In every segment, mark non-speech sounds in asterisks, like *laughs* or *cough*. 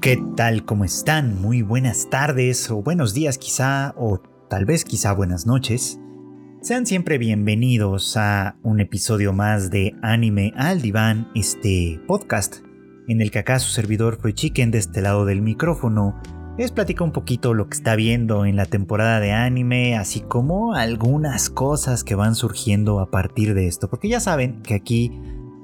¿Qué tal? ¿Cómo están? Muy buenas tardes o buenos días quizá o tal vez quizá buenas noches. Sean siempre bienvenidos a un episodio más de Anime al Diván, este podcast en el que acá su servidor Free Chicken de este lado del micrófono les platica un poquito lo que está viendo en la temporada de anime, así como algunas cosas que van surgiendo a partir de esto, porque ya saben que aquí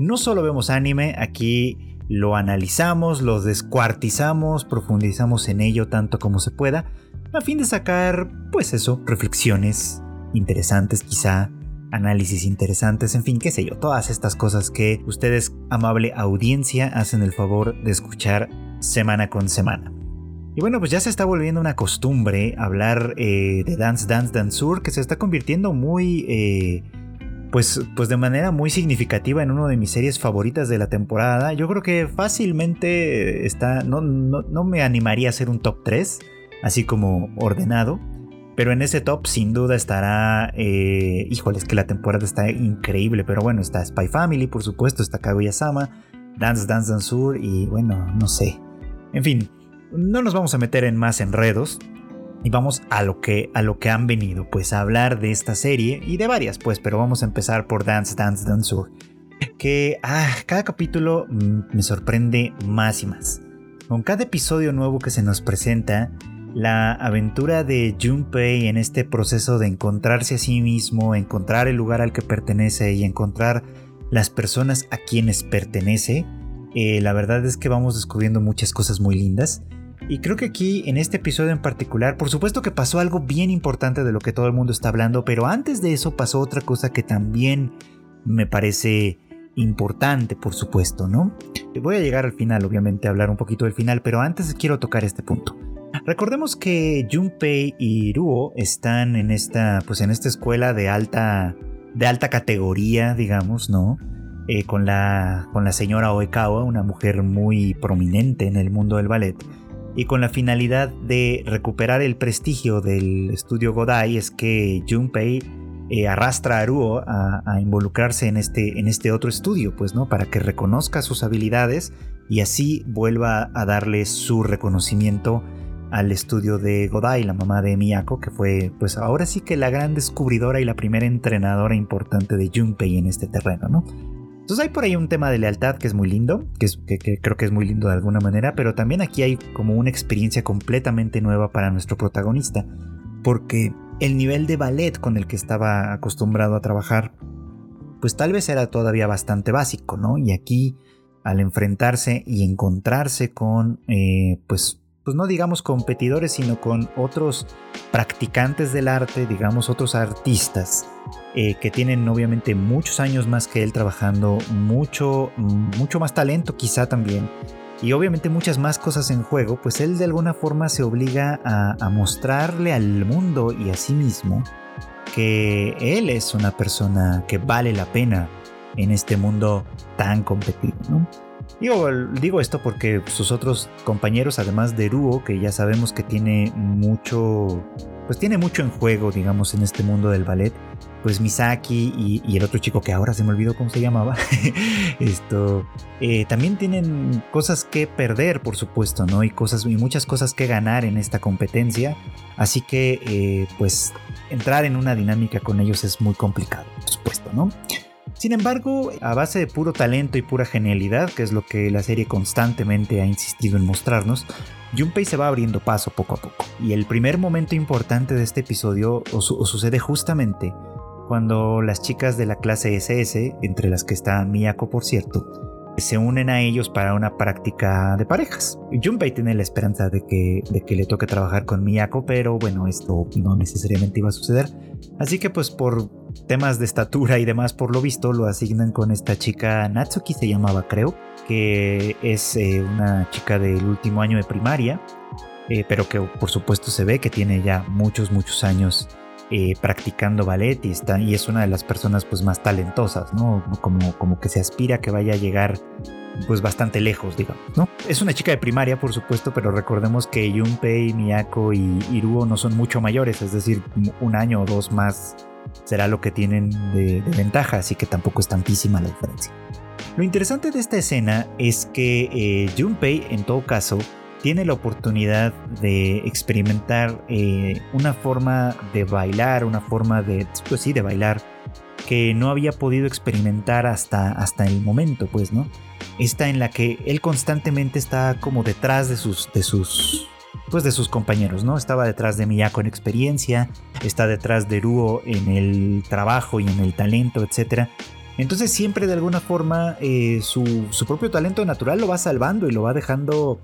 no solo vemos anime, aquí lo analizamos, lo descuartizamos, profundizamos en ello tanto como se pueda, a fin de sacar, pues eso, reflexiones interesantes quizá, análisis interesantes, en fin, qué sé yo, todas estas cosas que ustedes, amable audiencia, hacen el favor de escuchar semana con semana. Y bueno, pues ya se está volviendo una costumbre hablar eh, de Dance Dance Danceur, que se está convirtiendo muy... Eh, pues, pues de manera muy significativa en una de mis series favoritas de la temporada. Yo creo que fácilmente está. No, no, me animaría a hacer un top 3, así como ordenado. Pero en ese top sin duda estará... Eh, híjole, es que la temporada está increíble. Pero bueno, está Spy Family, por supuesto, está Kaguya-sama, Dance Dance Danceur y bueno, no sé. En fin, no nos vamos a meter en más enredos y vamos a lo que a lo que han venido, pues a hablar de esta serie y de varias, pues, pero vamos a empezar por Dance Dance Danceur, que ah, cada capítulo mm, me sorprende más y más. Con cada episodio nuevo que se nos presenta, la aventura de Junpei en este proceso de encontrarse a sí mismo, encontrar el lugar al que pertenece y encontrar las personas a quienes pertenece, eh, la verdad es que vamos descubriendo muchas cosas muy lindas. Y creo que aquí, en este episodio en particular, por supuesto que pasó algo bien importante de lo que todo el mundo está hablando, pero antes de eso pasó otra cosa que también me parece importante, por supuesto, ¿no? Voy a llegar al final, obviamente, a hablar un poquito del final, pero antes quiero tocar este punto. Recordemos que Junpei y Ruo están en esta, pues en esta escuela de alta, de alta categoría, digamos, ¿no? Eh, con, la, con la señora Oekawa, una mujer muy prominente en el mundo del ballet y con la finalidad de recuperar el prestigio del estudio Godai es que Junpei eh, arrastra a Ruo a, involucrarse en este, en este otro estudio, pues, ¿no? Para que reconozca sus habilidades y así vuelva a darle su reconocimiento al estudio de Godai, la mamá de Miyako, que fue, pues, ahora sí que la gran descubridora y la primera entrenadora importante de Junpei en este terreno, ¿no? Entonces hay por ahí un tema de lealtad que es muy lindo, que, creo que es muy lindo de alguna manera, pero también aquí hay como una experiencia completamente nueva para nuestro protagonista, porque el nivel de ballet con el que estaba acostumbrado a trabajar, pues tal vez era todavía bastante básico, ¿no? Y aquí, al enfrentarse y encontrarse con, eh, pues, pues no digamos competidores, sino con otros practicantes del arte, digamos otros artistas, eh, que tienen obviamente muchos años más que él trabajando, mucho, mucho más talento quizá también, y obviamente muchas más cosas en juego, pues él de alguna forma se obliga a, mostrarle al mundo y a sí mismo que él es una persona que vale la pena en este mundo tan competido. Digo, digo, esto porque sus otros compañeros, además de Ruo, que ya sabemos que tiene mucho, pues tiene mucho en juego, digamos, en este mundo del ballet, pues Misaki y, el otro chico que ahora se me olvidó cómo se llamaba, *laughs* esto, eh, también tienen cosas que perder, por supuesto, ¿no? Y, cosas, y muchas cosas que ganar en esta competencia. Así que, eh, pues, entrar en una dinámica con ellos es muy complicado, por supuesto, ¿no? Sin embargo, a base de puro talento y pura genialidad, que es lo que la serie constantemente ha insistido en mostrarnos, Junpei se va abriendo paso poco a poco. Y el primer momento importante de este episodio sucede justamente cuando las chicas de la clase SS, entre las que está Miyako por cierto, se unen a ellos para una práctica de parejas. Junpei tiene la esperanza de que, de que le toque trabajar con Miyako, pero bueno, esto no necesariamente iba a suceder. Así que pues por temas de estatura y demás, por lo visto, lo asignan con esta chica Natsuki, se llamaba creo, que es eh, una chica del último año de primaria, eh, pero que por supuesto se ve que tiene ya muchos, muchos años eh, practicando ballet y, está, y es una de las personas pues más talentosas, ¿no? Como, como que se aspira a que vaya a llegar pues bastante lejos, digamos, ¿no? Es una chica de primaria, por supuesto, pero recordemos que Junpei, Miyako y Iruo no son mucho mayores, es decir, un año o dos más será lo que tienen de, ventaja, así que tampoco es tantísima la diferencia. Lo interesante de esta escena es que eh, Junpei, en todo caso, tiene la oportunidad de experimentar eh, una forma de bailar, una forma de, pues sí, de bailar que no había podido experimentar hasta, hasta el momento, pues, ¿no? Esta en la que él constantemente está como detrás de sus, de sus, pues de sus compañeros, ¿no? Estaba detrás de Miyako en experiencia, está detrás de Ruo en el trabajo y en el talento, etc. Entonces siempre de alguna forma eh, su, su, propio talento natural lo va salvando y lo va dejando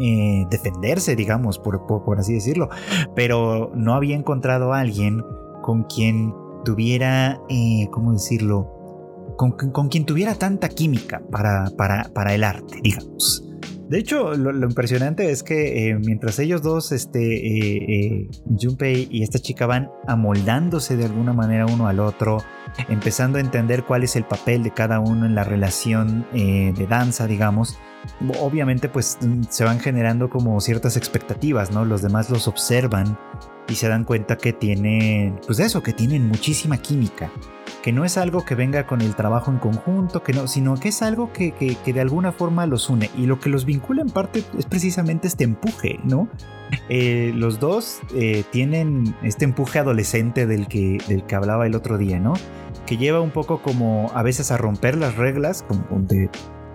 eh, defenderse, digamos, por, así decirlo. Pero no había encontrado a alguien con quien tuviera, eh, ¿cómo decirlo? Con, quien tuviera tanta química para, el arte, digamos. De hecho, lo, impresionante es que eh, mientras ellos dos, este, Junpei y esta chica van amoldándose de alguna manera uno al otro, empezando a entender cuál es el papel de cada uno en la relación de danza, digamos, obviamente pues se van generando como ciertas expectativas, ¿no? Los demás los observan y se dan cuenta que tienen, pues eso, que tienen muchísima química, que no es algo que venga con el trabajo en conjunto, que no, sino que es algo que, de alguna forma los une y lo que los vincula en parte es precisamente este empuje, ¿no? Eh, los dos eh, tienen este empuje adolescente del que, del que hablaba el otro día, ¿no? Que lleva un poco como a veces a romper las reglas, como de,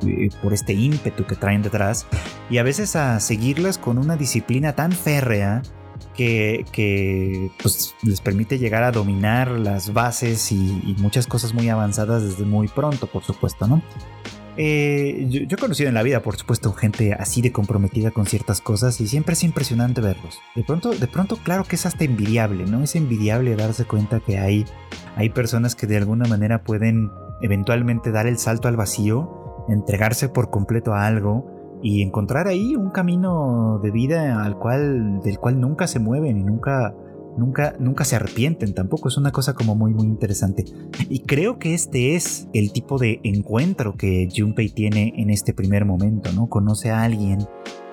eh, por este ímpetu que traen detrás y a veces a seguirlas con una disciplina tan férrea que, pues, les permite llegar a dominar las bases y, muchas cosas muy avanzadas desde muy pronto, por supuesto, ¿no? Eh, yo, he conocido en la vida, por supuesto, gente así de comprometida con ciertas cosas y siempre es impresionante verlos. De pronto, de pronto, claro que es hasta envidiable, ¿no? Es envidiable darse cuenta que hay, hay personas que de alguna manera pueden eventualmente dar el salto al vacío, entregarse por completo a algo y encontrar ahí un camino de vida al cual, del cual nunca se mueven y nunca, nunca, nunca se arrepienten tampoco. Es una cosa como muy, muy interesante. Y creo que este es el tipo de encuentro que Junpei tiene en este primer momento, ¿no? Conoce a alguien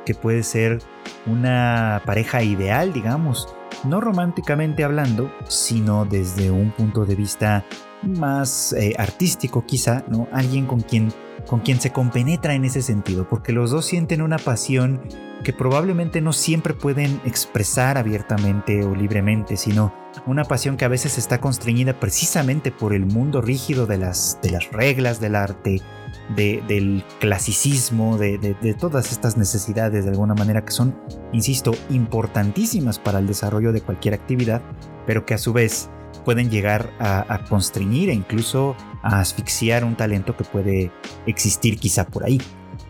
que puede ser una pareja ideal, digamos, no románticamente hablando, sino desde un punto de vista más eh, artístico quizá, ¿no? Alguien con quien con quien se compenetra en ese sentido, porque los dos sienten una pasión que probablemente no siempre pueden expresar abiertamente o libremente, sino una pasión que a veces está constreñida precisamente por el mundo rígido de las, reglas del arte, del clasicismo, de, todas estas necesidades de alguna manera que son, insisto, importantísimas para el desarrollo de cualquier actividad, pero que a su vez pueden llegar a, constreñir e incluso a asfixiar un talento que puede existir quizá por ahí.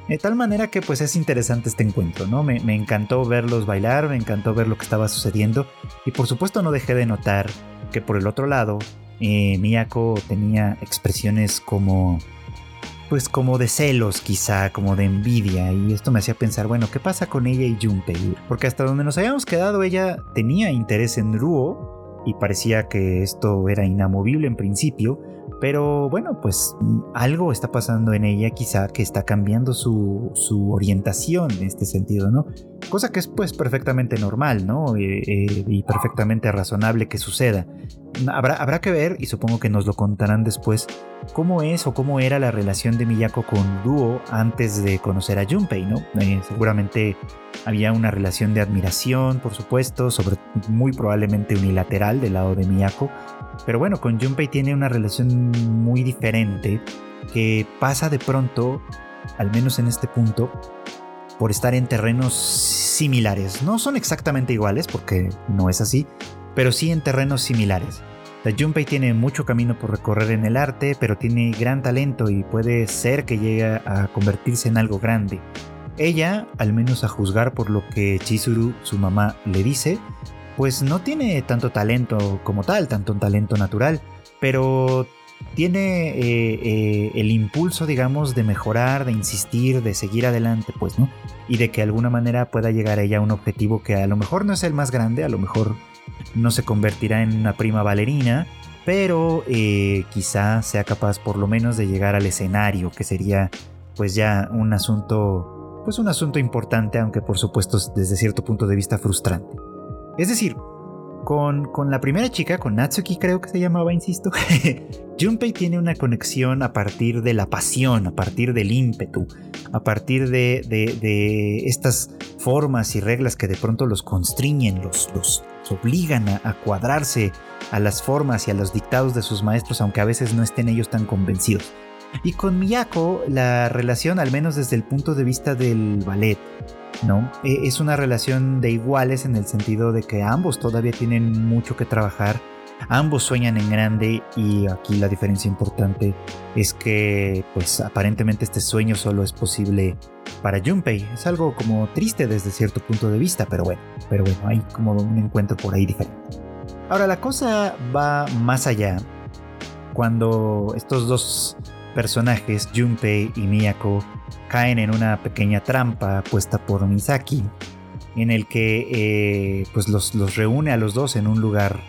De tal manera que pues es interesante este encuentro, ¿no? Me, encantó verlos bailar, me encantó ver lo que estaba sucediendo y por supuesto no dejé de notar que por el otro lado eh, Miyako tenía expresiones como pues como de celos quizá, como de envidia y esto me hacía pensar, bueno, ¿qué pasa con ella y Junpei? Porque hasta donde nos habíamos quedado ella tenía interés en Ruo y parecía que esto era inamovible en principio, pero bueno, pues algo está pasando en ella quizá que está cambiando su, su orientación en este sentido, ¿no? Cosa que es pues perfectamente normal, ¿no? Eh, eh, y perfectamente razonable que suceda. Habrá, habrá que ver, y supongo que nos lo contarán después, cómo es o cómo era la relación de Miyako con Duo antes de conocer a Junpei, ¿no? Eh, seguramente había una relación de admiración, por supuesto, sobre muy probablemente unilateral del lado de Miyako, pero bueno, con Junpei tiene una relación muy diferente que pasa de pronto, al menos en este punto, por estar en terrenos similares. No son exactamente iguales, porque no es así, pero sí en terrenos similares. La Junpei tiene mucho camino por recorrer en el arte, pero tiene gran talento y puede ser que llegue a convertirse en algo grande. Ella, al menos a juzgar por lo que Chizuru, su mamá, le dice, pues no tiene tanto talento como tal, tanto un talento natural, pero tiene eh, eh, el impulso, digamos, de mejorar, de insistir, de seguir adelante, pues, ¿no? Y de que de alguna manera pueda llegar ella a un objetivo que a lo mejor no es el más grande, a lo mejor no se convertirá en una prima bailarina, pero eh, quizá sea capaz por lo menos de llegar al escenario, que sería pues ya un asunto, pues un asunto importante, aunque por supuesto desde cierto punto de vista frustrante. Es decir, con, la primera chica, con Natsuki creo que se llamaba, insisto, *laughs* Junpei tiene una conexión a partir de la pasión, a partir del ímpetu, a partir de, de, estas formas y reglas que de pronto los constriñen, los, los, obligan a, cuadrarse a las formas y a los dictados de sus maestros, aunque a veces no estén ellos tan convencidos. Y con Miyako, la relación, al menos desde el punto de vista del ballet, ¿no? E, es una relación de iguales en el sentido de que ambos todavía tienen mucho que trabajar Ambos sueñan en grande y aquí la diferencia importante es que pues aparentemente este sueño solo es posible para Junpei. Es algo como triste desde cierto punto de vista, pero bueno, pero bueno, hay como un encuentro por ahí diferente. Ahora la cosa va más allá cuando estos dos personajes, Junpei y Miyako, caen en una pequeña trampa puesta por Misaki, en el que eh, pues los, los reúne a los dos en un lugar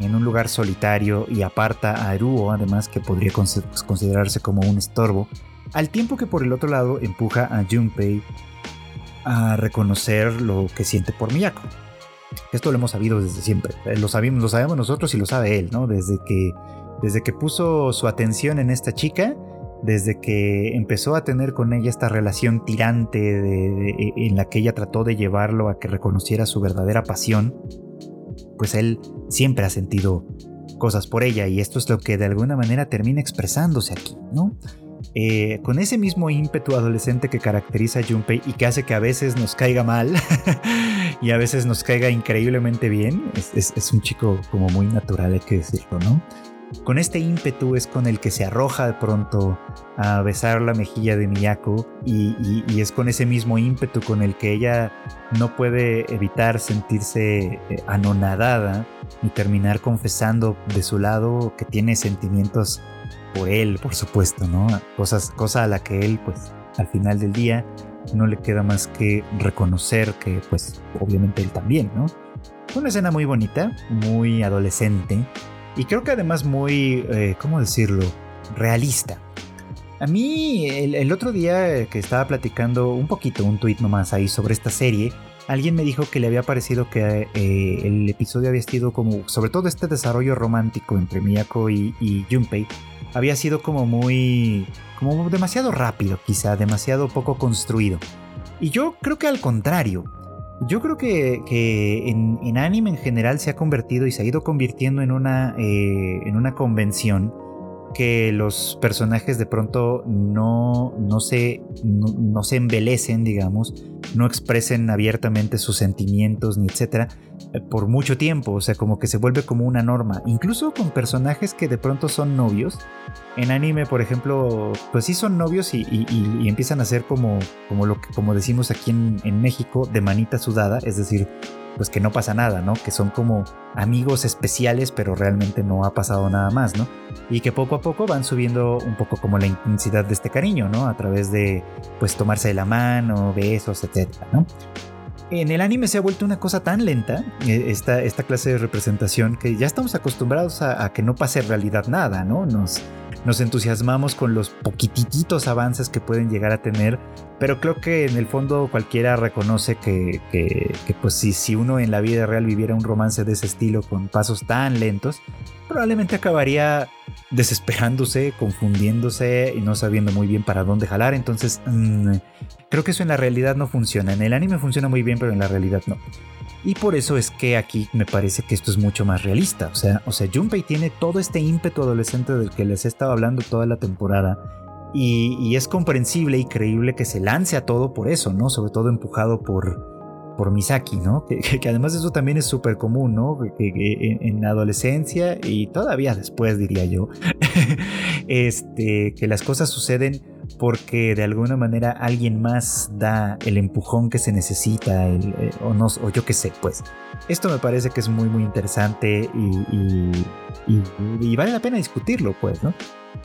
en un lugar solitario y aparta a Eruo, además que podría considerarse como un estorbo, al tiempo que por el otro lado empuja a Junpei a reconocer lo que siente por Miyako. Esto lo hemos sabido desde siempre, eh, lo sabemos, lo sabemos nosotros y lo sabe él, ¿no? Desde que, desde que puso su atención en esta chica, desde que empezó a tener con ella esta relación tirante en la que ella trató de llevarlo a que reconociera su verdadera pasión, pues él siempre ha sentido cosas por ella y esto es lo que de alguna manera termina expresándose aquí, ¿no? Eh, con ese mismo ímpetu adolescente que caracteriza a Junpei y que hace que a veces nos caiga mal *laughs* y a veces nos caiga increíblemente bien, es un chico como muy natural, hay que decirlo, ¿no? Con este ímpetu es con el que se arroja de pronto a besar la mejilla de Miyako y, es con ese mismo ímpetu con el que ella no puede evitar sentirse eh, anonadada y terminar confesando de su lado que tiene sentimientos por él, por supuesto, ¿no? Cosas, cosa a la que él, pues, al final del día no le queda más que reconocer que, pues, obviamente él también, ¿no? Una escena muy bonita, muy adolescente, y creo que además muy, eh, ¿cómo decirlo? Realista. A mí el, otro día que estaba platicando un poquito, un tuit nomás ahí sobre esta serie, alguien me dijo que le había parecido que eh, el episodio había sido como, sobre todo este desarrollo romántico entre Miyako y, y Junpei, había sido como muy, como demasiado rápido quizá, demasiado poco construido. Y yo creo que al contrario, yo creo que, en, anime en general se ha convertido y se ha ido convirtiendo en una, eh, en una convención que los personajes de pronto no, no, se, no, se embelecen, digamos, no expresen abiertamente sus sentimientos ni etcétera por mucho tiempo, o sea, como que se vuelve como una norma, incluso con personajes que de pronto son novios. En anime, por ejemplo, pues sí son novios y, empiezan a ser como, como lo que como decimos aquí en, en México, de manita sudada, es decir, pues que no pasa nada, ¿no? Que son como amigos especiales, pero realmente no ha pasado nada más, ¿no? Y que poco a poco van subiendo un poco como la intensidad de este cariño, ¿no? A través de, pues, tomarse de la mano, besos, etcétera, ¿no? En el anime se ha vuelto una cosa tan lenta, eh, esta, esta clase de representación, que ya estamos acostumbrados a, que no pase en realidad nada, ¿no? Nos, nos entusiasmamos con los poquititos avances que pueden llegar a tener, pero creo que en el fondo cualquiera reconoce que, pues si, si uno en la vida real viviera un romance de ese estilo con pasos tan lentos, probablemente acabaría desesperándose, confundiéndose y no sabiendo muy bien para dónde jalar. Entonces, mm, creo que eso en la realidad no funciona. En el anime funciona muy bien, pero en la realidad no. Y por eso es que aquí me parece que esto es mucho más realista. O sea, o sea, Junpei tiene todo este ímpetu adolescente del que les he estado hablando toda la temporada. Y, es comprensible y creíble que se lance a todo por eso, ¿no? Sobre todo empujado por, por Misaki, ¿no? Que, además eso también es súper común, ¿no? Que, en, la adolescencia y todavía después, diría yo, *laughs* este, que las cosas suceden porque de alguna manera alguien más da el empujón que se necesita, eh, o, no, o yo qué sé, pues. Esto me parece que es muy, muy interesante y, y, vale la pena discutirlo, pues, ¿no?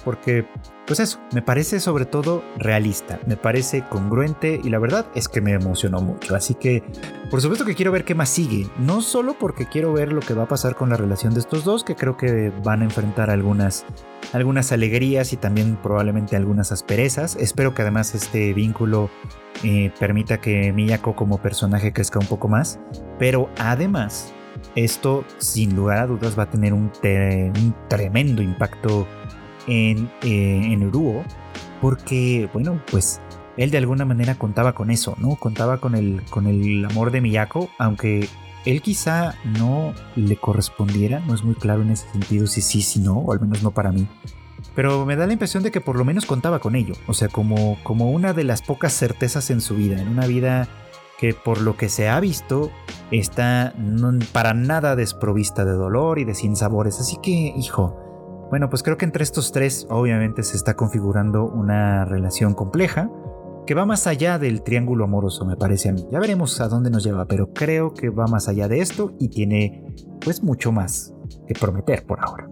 Porque, pues eso, me parece sobre todo realista, me parece congruente y la verdad es que me emocionó mucho. Así que, por supuesto que quiero ver qué más sigue, no solo porque quiero ver lo que va a pasar con la relación de estos dos, que creo que van a enfrentar algunas, algunas alegrías y también probablemente algunas asperezas. Espero que además este vínculo eh, permita que Miyako como personaje crezca un poco más, pero además esto sin lugar a dudas va a tener un, un tremendo impacto en, eh, en Uruo, porque, bueno, pues él de alguna manera contaba con eso, ¿no? Contaba con el, con el amor de Miyako, aunque él quizá no le correspondiera, no es muy claro en ese sentido si sí, si no, o al menos no para mí. Pero me da la impresión de que por lo menos contaba con ello, o sea, como, como una de las pocas certezas en su vida, en una vida que por lo que se ha visto está para nada desprovista de dolor y de sinsabores. Así que, hijo, bueno, pues creo que entre estos tres obviamente se está configurando una relación compleja que va más allá del triángulo amoroso, me parece a mí. Ya veremos a dónde nos lleva, pero creo que va más allá de esto y tiene pues mucho más que prometer por ahora.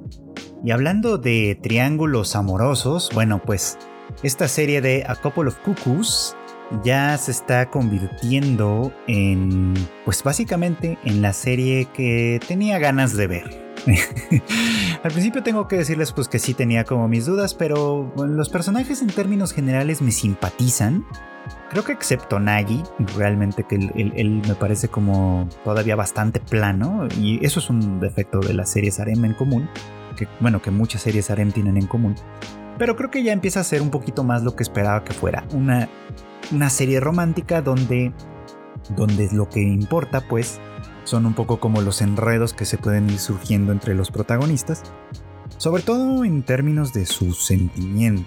Y hablando de triángulos amorosos, bueno, pues esta serie de A Couple of Cuckoos ya se está convirtiendo en, pues básicamente en la serie que tenía ganas de ver. *laughs* Al principio tengo que decirles pues que sí tenía como mis dudas, pero los personajes en términos generales me simpatizan. Creo que excepto Nagi, realmente que él, me parece como todavía bastante plano, y eso es un defecto de las series Arem en común, bueno, que muchas series Arem tienen en común. Pero creo que ya empieza a ser un poquito más lo que esperaba que fuera. Una, una serie romántica donde, donde lo que importa pues son un poco como los enredos que se pueden ir surgiendo entre los protagonistas, sobre todo en términos de su sentimiento.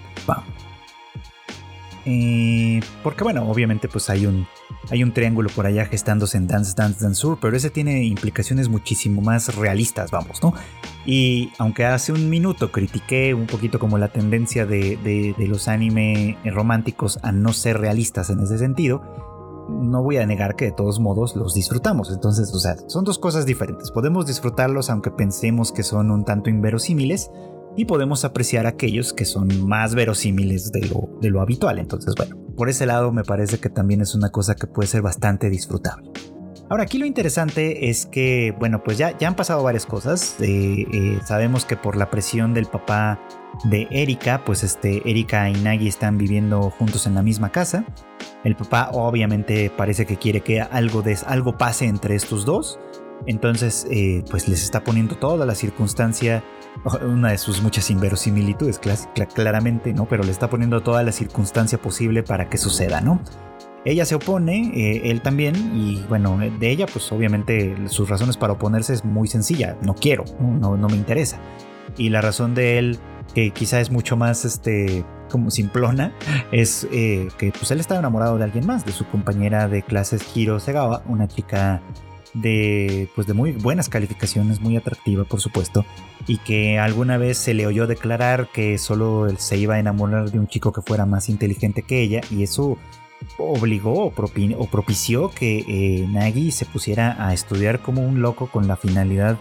Eh, porque bueno, obviamente pues hay un, hay un triángulo por allá gestándose en Dance Dance Dance Sur, pero ese tiene implicaciones muchísimo más realistas, vamos, ¿no? Y aunque hace un minuto critiqué un poquito como la tendencia de, de los anime románticos a no ser realistas en ese sentido, no voy a negar que de todos modos los disfrutamos. Entonces, o sea, son dos cosas diferentes. Podemos disfrutarlos aunque pensemos que son un tanto inverosímiles y podemos apreciar aquellos que son más verosímiles de lo, de lo habitual. Entonces, bueno, por ese lado me parece que también es una cosa que puede ser bastante disfrutable. Ahora, aquí lo interesante es que, bueno, pues ya, ya han pasado varias cosas. Eh, eh, sabemos que por la presión del papá de Erika, pues este, Erika y Nagi están viviendo juntos en la misma casa. El papá obviamente parece que quiere que algo, de, algo pase entre estos dos. Entonces, eh, pues les está poniendo toda la circunstancia, *laughs* una de sus muchas inverosimilitudes, claramente, ¿no? Pero le está poniendo toda la circunstancia posible para que suceda, ¿no? Ella se opone, eh, él también, y bueno, de ella, pues obviamente sus razones para oponerse es muy sencilla, no quiero, no, no me interesa. Y la razón de él, que quizá es mucho más, este, como simplona es eh, que pues él estaba enamorado de alguien más, de su compañera de clases Hiro Segawa, una chica de pues de muy buenas calificaciones, muy atractiva por supuesto, y que alguna vez se le oyó declarar que solo él se iba a enamorar de un chico que fuera más inteligente que ella y eso obligó o, propició que eh, Nagi se pusiera a estudiar como un loco con la finalidad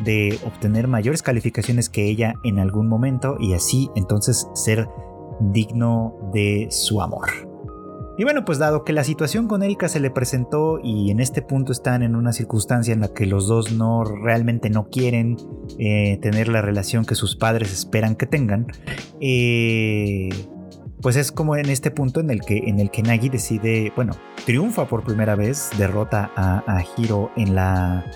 de obtener mayores calificaciones que ella en algún momento y así entonces ser digno de su amor. Y bueno, pues dado que la situación con Erika se le presentó y en este punto están en una circunstancia en la que los dos no realmente no quieren eh, tener la relación que sus padres esperan que tengan, eh, pues es como en este punto en el que, en el que Nagi decide, bueno, triunfa por primera vez, derrota a, a Hiro en la,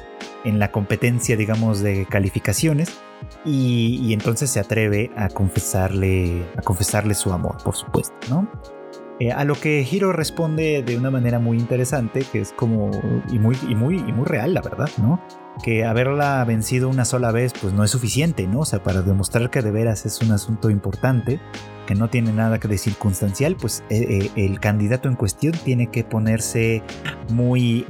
en la competencia, digamos, de calificaciones y, entonces se atreve a confesarle, a confesarle su amor, por supuesto, ¿no? Eh, a lo que Hiro responde de una manera muy interesante, que es como, y muy, y muy, y muy real, la verdad, ¿no? Que haberla vencido una sola vez, pues no es suficiente, ¿no? O sea, para demostrar que de veras es un asunto importante, que no tiene nada que de circunstancial, pues eh, eh, el candidato en cuestión tiene que ponerse muy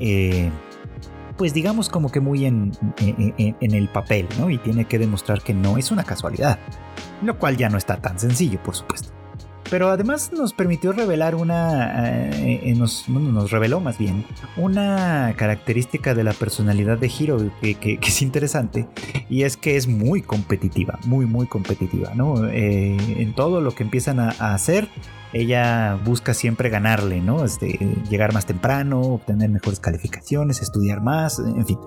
pues digamos como que muy en, en, el papel, ¿no? Y tiene que demostrar que no es una casualidad, lo cual ya no está tan sencillo, por supuesto. Pero además nos permitió revelar una, eh, eh, nos, reveló más bien, una característica de la personalidad de Hiro que, que, es interesante y es que es muy competitiva, muy, muy competitiva, ¿no? Eh, en todo lo que empiezan a, a hacer, ella busca siempre ganarle, ¿no? Este, llegar más temprano, obtener mejores calificaciones, estudiar más, en fin,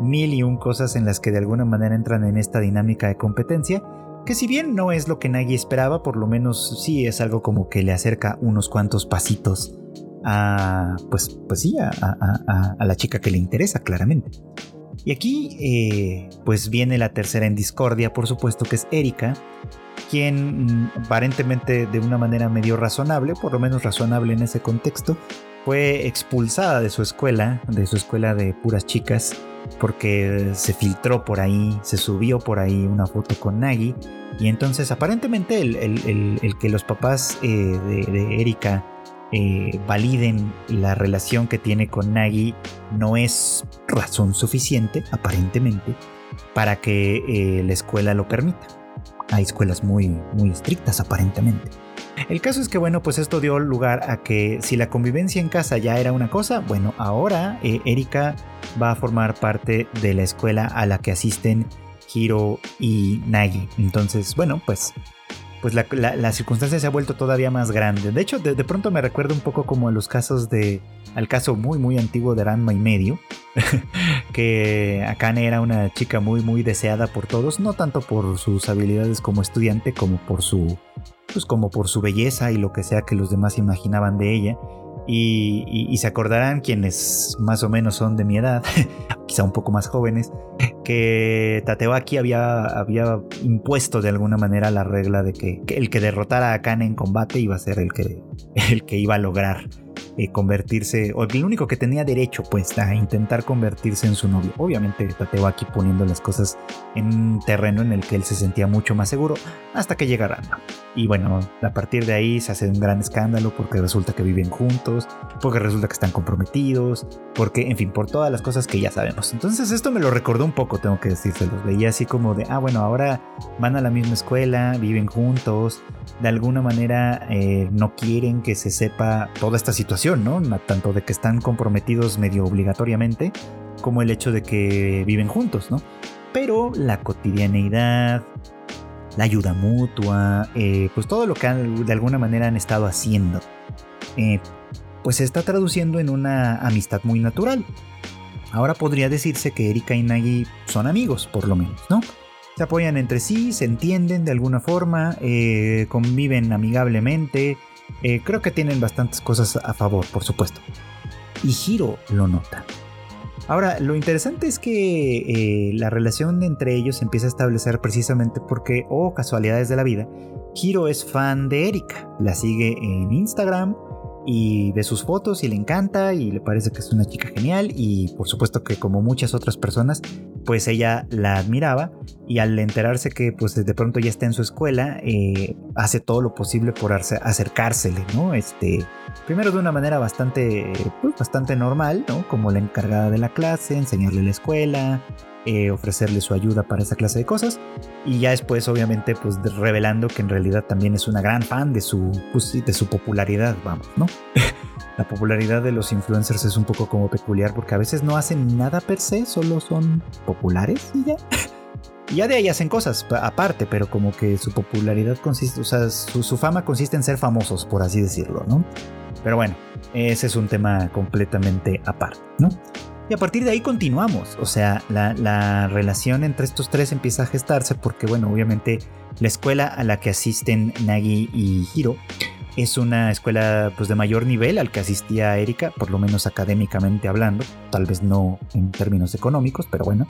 mil y un cosas en las que de alguna manera entran en esta dinámica de competencia, que si bien no es lo que nadie esperaba, por lo menos sí es algo como que le acerca unos cuantos pasitos a, pues, pues sí, a, la chica que le interesa, claramente. Y aquí, eh, pues viene la tercera en discordia, por supuesto, que es Erika, quien mm, aparentemente de una manera medio razonable, por lo menos razonable en ese contexto, fue expulsada de su escuela, de su escuela de puras chicas, porque se filtró por ahí, se subió por ahí una foto con Nagi. Y entonces aparentemente el, que los papás eh, de, Erika eh, validen la relación que tiene con Nagi no es razón suficiente, aparentemente, para que eh, la escuela lo permita. Hay escuelas muy, muy estrictas aparentemente. El caso es que bueno, pues esto dio lugar a que si la convivencia en casa ya era una cosa, bueno, ahora eh, Erika va a formar parte de la escuela a la que asisten Hiro y Nagi. Entonces, bueno, pues pues la, circunstancia se ha vuelto todavía más grande. De hecho, de, pronto me recuerda un poco como a los casos de. Al caso muy, muy antiguo de Ranma y medio. *laughs* que Akane era una chica muy, muy deseada por todos. No tanto por sus habilidades como estudiante, como por su. Pues como por su belleza y lo que sea que los demás imaginaban de ella. Y, se acordarán quienes más o menos son de mi edad, *laughs* quizá un poco más jóvenes, que Tatewaki había, había impuesto de alguna manera la regla de que, el que derrotara a Kane en combate iba a ser el que, el que iba a lograr eh, convertirse, o el único que tenía derecho pues a intentar convertirse en su novio. Obviamente Tatewaki poniendo las cosas en un terreno en el que él se sentía mucho más seguro hasta que llega Randa. Y bueno, a partir de ahí se hace un gran escándalo porque resulta que viven juntos, porque resulta que están comprometidos, porque en fin, por todas las cosas que ya sabemos. Entonces esto me lo recordó un poco, tengo que los Veía así como de, ah bueno, ahora van a la misma escuela, viven juntos, de alguna manera eh, no quieren que se sepa toda esta situación, ¿no? Tanto de que están comprometidos medio obligatoriamente, como el hecho de que viven juntos, ¿no? Pero la cotidianeidad, la ayuda mutua, eh, pues todo lo que de alguna manera han estado haciendo, eh, pues se está traduciendo en una amistad muy natural. Ahora podría decirse que Erika y Nagi son amigos, por lo menos, ¿no? Se apoyan entre sí, se entienden de alguna forma, eh, conviven amigablemente. Eh, creo que tienen bastantes cosas a favor, por supuesto. Y Hiro lo nota. Ahora, lo interesante es que eh, la relación entre ellos empieza a establecer precisamente porque, oh casualidades de la vida, Hiro es fan de Erika. La sigue en Instagram y ve sus fotos y le encanta y le parece que es una chica genial y por supuesto que como muchas otras personas pues ella la admiraba y al enterarse que pues de pronto ya está en su escuela eh, hace todo lo posible por acercársele no este primero de una manera bastante pues, bastante normal no como la encargada de la clase enseñarle la escuela eh, ofrecerle su ayuda para esa clase de cosas. Y ya después, obviamente, pues revelando que en realidad también es una gran fan de su, pues, de su popularidad, vamos, ¿no? *laughs* La popularidad de los influencers es un poco como peculiar porque a veces no hacen nada per se, solo son populares y ya. Y ya de ahí hacen cosas aparte, pero como que su popularidad consiste, o sea, su, su, fama consiste en ser famosos, por así decirlo, ¿no? Pero bueno, ese es un tema completamente aparte, ¿no? Y a partir de ahí continuamos. O sea, la, relación entre estos tres empieza a gestarse porque, bueno, obviamente la escuela a la que asisten Nagi y Hiro es una escuela pues, de mayor nivel al que asistía Erika, por lo menos académicamente hablando, tal vez no en términos económicos, pero bueno.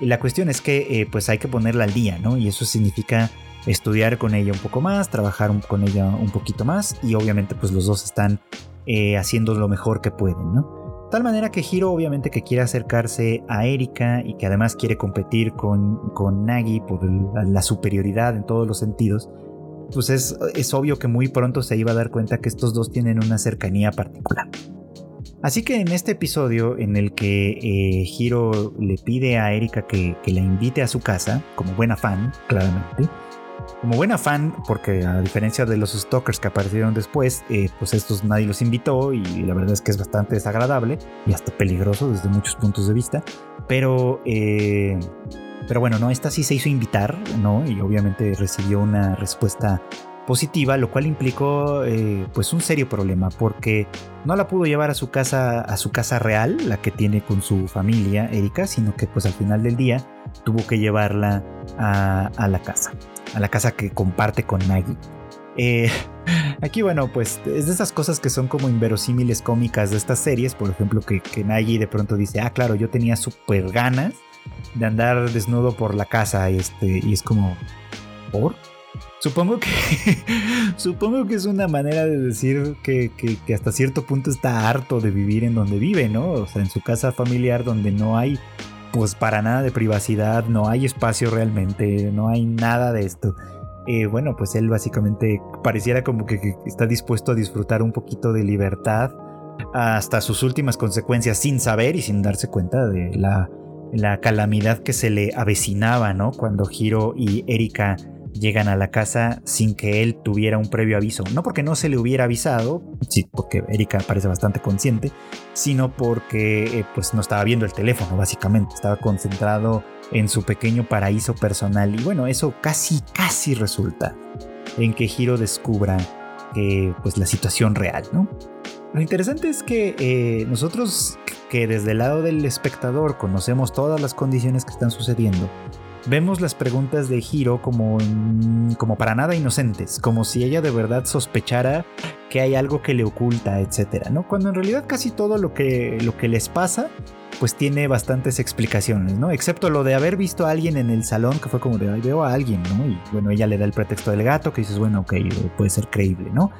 Y la cuestión es que eh, pues hay que ponerla al día, ¿no? Y eso significa estudiar con ella un poco más, trabajar con ella un poquito más y obviamente pues los dos están eh, haciendo lo mejor que pueden, ¿no? Tal manera que Hiro obviamente que quiere acercarse a Erika y que además quiere competir con, con Nagi por la superioridad en todos los sentidos, pues es, obvio que muy pronto se iba a dar cuenta que estos dos tienen una cercanía particular. Así que en este episodio en el que eh, Hiro le pide a Erika que, que la invite a su casa, como buena fan, claramente, como buena fan, porque a diferencia de los stalkers que aparecieron después, eh, pues estos nadie los invitó y la verdad es que es bastante desagradable y hasta peligroso desde muchos puntos de vista. Pero, eh, pero bueno, no, esta sí se hizo invitar, ¿no? Y obviamente recibió una respuesta positiva, lo cual implicó eh, pues un serio problema porque no la pudo llevar a su casa a su casa real, la que tiene con su familia Erika, sino que pues al final del día tuvo que llevarla a, la casa a la casa que comparte con Nagi. Eh, *laughs* aquí, bueno, pues es de esas cosas que son como inverosímiles cómicas de estas series. Por ejemplo, que, Nagi de pronto dice, ah, claro, yo tenía súper ganas de andar desnudo por la casa. Y, este, y es como, ¿por? Supongo que *laughs* supongo que es una manera de decir que, que, hasta cierto punto está harto de vivir en donde vive, ¿no? O sea, en su casa familiar donde no hay pues para nada de privacidad, no hay espacio realmente, no hay nada de esto. Eh, bueno, pues él básicamente pareciera como que, está dispuesto a disfrutar un poquito de libertad hasta sus últimas consecuencias sin saber y sin darse cuenta de la, la calamidad que se le avecinaba, ¿no? Cuando Hiro y Erika llegan a la casa sin que él tuviera un previo aviso. No porque no se le hubiera avisado, sí, porque Erika parece bastante consciente, sino porque eh, pues no estaba viendo el teléfono, básicamente. Estaba concentrado en su pequeño paraíso personal. Y bueno, eso casi, casi resulta en que Hiro descubra que pues la situación real, ¿no? Lo interesante es que eh, nosotros que desde el lado del espectador conocemos todas las condiciones que están sucediendo, vemos las preguntas de Hiro como, como para nada inocentes, como si ella de verdad sospechara que hay algo que le oculta, etcétera, ¿no? Cuando en realidad casi todo lo que, lo que les pasa pues tiene bastantes explicaciones, ¿no? Excepto lo de haber visto a alguien en el salón que fue como de, ay, veo a alguien, ¿no? Y bueno, ella le da el pretexto del gato que dices, bueno, ok, puede ser creíble, ¿no?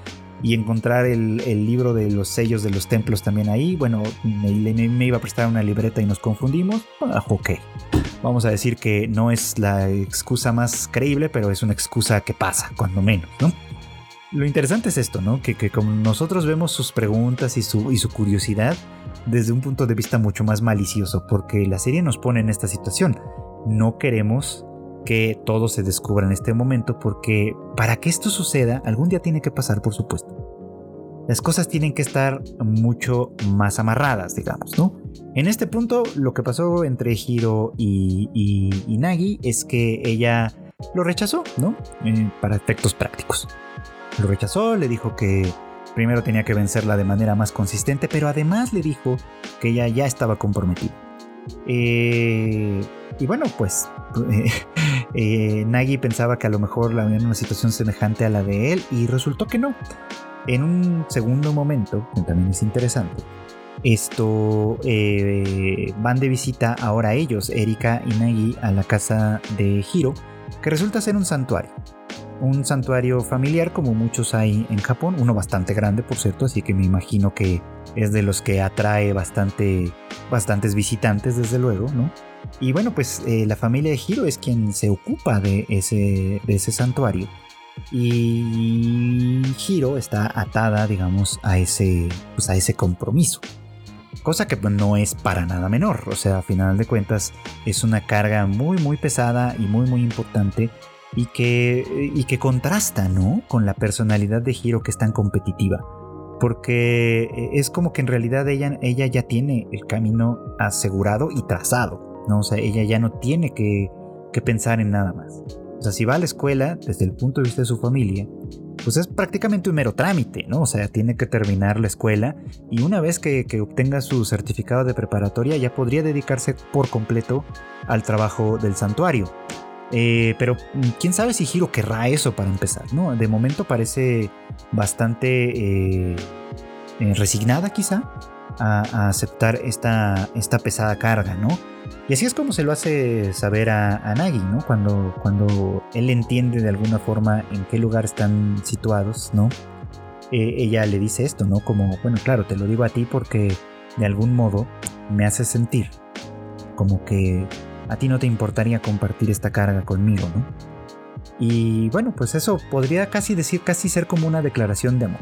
Y encontrar el, libro de los sellos de los templos también ahí, bueno, me, me, iba a prestar una libreta y nos confundimos, ah, ok. Vamos a decir que no es la excusa más creíble, pero es una excusa que pasa, cuando menos, ¿no? Lo interesante es esto, ¿no? Que, que como nosotros vemos sus preguntas y su, y su curiosidad, desde un punto de vista mucho más malicioso, porque la serie nos pone en esta situación. No queremos que todo se descubra en este momento, porque para que esto suceda, algún día tiene que pasar, por supuesto. Las cosas tienen que estar mucho más amarradas, digamos, ¿no? En este punto, lo que pasó entre Hiro y, Nagi es que ella lo rechazó, ¿no? Eh, para efectos prácticos. Lo rechazó, le dijo que Primero tenía que vencerla de manera más consistente, pero además le dijo que ella ya estaba comprometida. Eh, y bueno, pues *laughs* eh, Nagi pensaba que a lo mejor la en una situación semejante a la de él y resultó que no. En un segundo momento, que también es interesante, esto eh, van de visita ahora ellos, Erika y Nagi, a la casa de Hiro, que resulta ser un santuario un santuario familiar como muchos hay en Japón, uno bastante grande por cierto, así que me imagino que es de los que atrae bastante, bastantes visitantes desde luego, ¿no? Y bueno, pues eh, la familia de Hiro es quien se ocupa de ese, de ese santuario. Y Hiro está atada, digamos, a ese, pues a ese compromiso. Cosa que no es para nada menor. O sea, a final de cuentas es una carga muy, muy pesada y muy, muy importante y que, y que contrasta, ¿no? Con la personalidad de Hiro que es tan competitiva. Porque eh, es como que en realidad ella, ella ya tiene el camino asegurado y trazado, ¿no? O sea, ella ya no tiene que, que pensar en nada más. O sea, si va a la escuela, desde el punto de vista de su familia, pues es prácticamente un mero trámite, ¿no? O sea, tiene que terminar la escuela y una vez que, que, obtenga su certificado de preparatoria ya podría dedicarse por completo al trabajo del santuario. Eh, pero mm, quién sabe si Hiro querrá eso para empezar, ¿no? De momento parece bastante eh, eh, resignada quizá a, aceptar esta, esta, pesada carga, ¿no? Y así es como se lo hace saber a, Nagi, ¿no? Cuando, cuando él entiende de alguna forma en qué lugar están situados, ¿no? ella le dice esto, ¿no? Como, bueno, claro, te lo digo a ti porque de algún modo me hace sentir como que a ti no te importaría compartir esta carga conmigo, ¿no? Y bueno, pues eso podría casi decir, casi ser como una declaración de amor.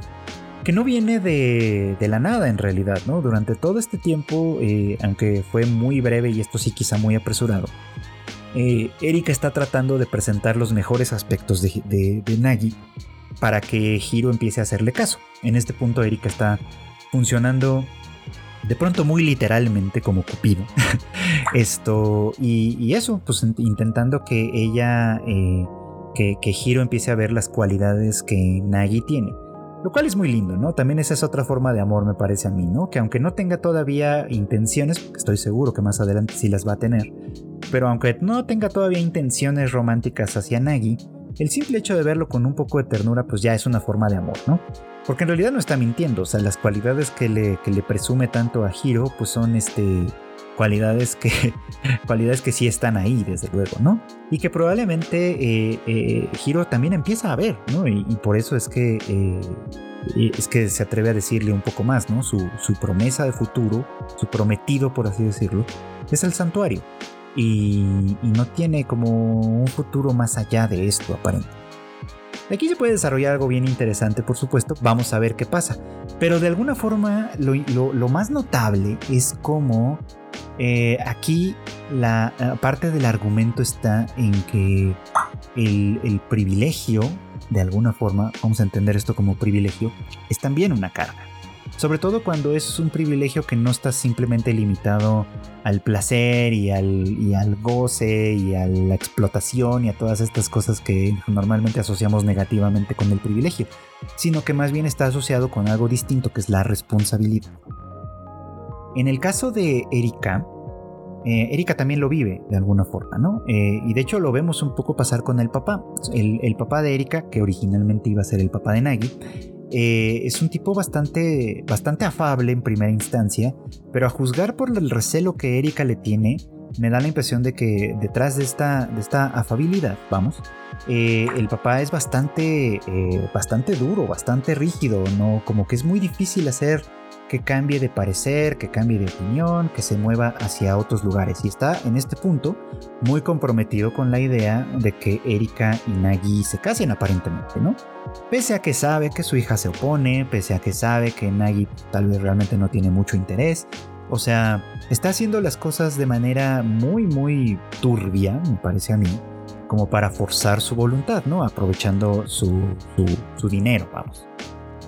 Que no viene de, la nada en realidad, ¿no? Durante todo este tiempo, eh, aunque fue muy breve y esto sí quizá muy apresurado, eh, Erika está tratando de presentar los mejores aspectos de, Nagi para que Hiro empiece a hacerle caso. En este punto Erika está funcionando de pronto muy literalmente como Cupido. *laughs* Esto, y, eso, pues intentando que ella, eh, que, que Hiro empiece a ver las cualidades que Nagi tiene. Lo cual es muy lindo, ¿no? También esa es otra forma de amor, me parece a mí, ¿no? Que aunque no tenga todavía intenciones, estoy seguro que más adelante sí las va a tener, pero aunque no tenga todavía intenciones románticas hacia Nagi, el simple hecho de verlo con un poco de ternura, pues ya es una forma de amor, ¿no? Porque en realidad no está mintiendo, o sea, las cualidades que le, que le presume tanto a Hiro, pues son este, cualidades que, *laughs* cualidades que sí están ahí, desde luego, ¿no? Y que probablemente eh, eh, Hiro también empieza a ver, ¿no? Y, por eso es que, eh, es que se atreve a decirle un poco más, ¿no? Su, su, promesa de futuro, su prometido, por así decirlo, es el santuario. Y, y no tiene como un futuro más allá de esto, aparentemente. Aquí se puede desarrollar algo bien interesante, por supuesto, vamos a ver qué pasa. Pero de alguna forma lo, más notable es cómo eh, aquí la parte del argumento está en que el, privilegio, de alguna forma, vamos a entender esto como privilegio, es también una carga. Sobre todo cuando es un privilegio que no está simplemente limitado al placer y al, al goce y a la explotación y a todas estas cosas que normalmente asociamos negativamente con el privilegio, sino que más bien está asociado con algo distinto que es la responsabilidad. En el caso de Erika, eh, Erika también lo vive de alguna forma, ¿no? Eh, y de hecho lo vemos un poco pasar con el papá. El, papá de Erika, que originalmente iba a ser el papá de Nagi, eh, es un tipo bastante, bastante afable en primera instancia, pero a juzgar por el recelo que Erika le tiene, me da la impresión de que detrás de esta, de esta afabilidad, vamos, el papá es bastante, bastante duro, bastante rígido, ¿no? Como que es muy difícil hacer que cambie de parecer, que cambie de opinión, que se mueva hacia otros lugares. Y está en este punto muy comprometido con la idea de que Erika y Nagi se casen aparentemente, ¿no? Pese a que sabe que su hija se opone, pese a que sabe que Nagi tal vez realmente no tiene mucho interés. O sea, está haciendo las cosas de manera muy, muy turbia, me parece a mí, como para forzar su voluntad, ¿no? Aprovechando su, su dinero, vamos.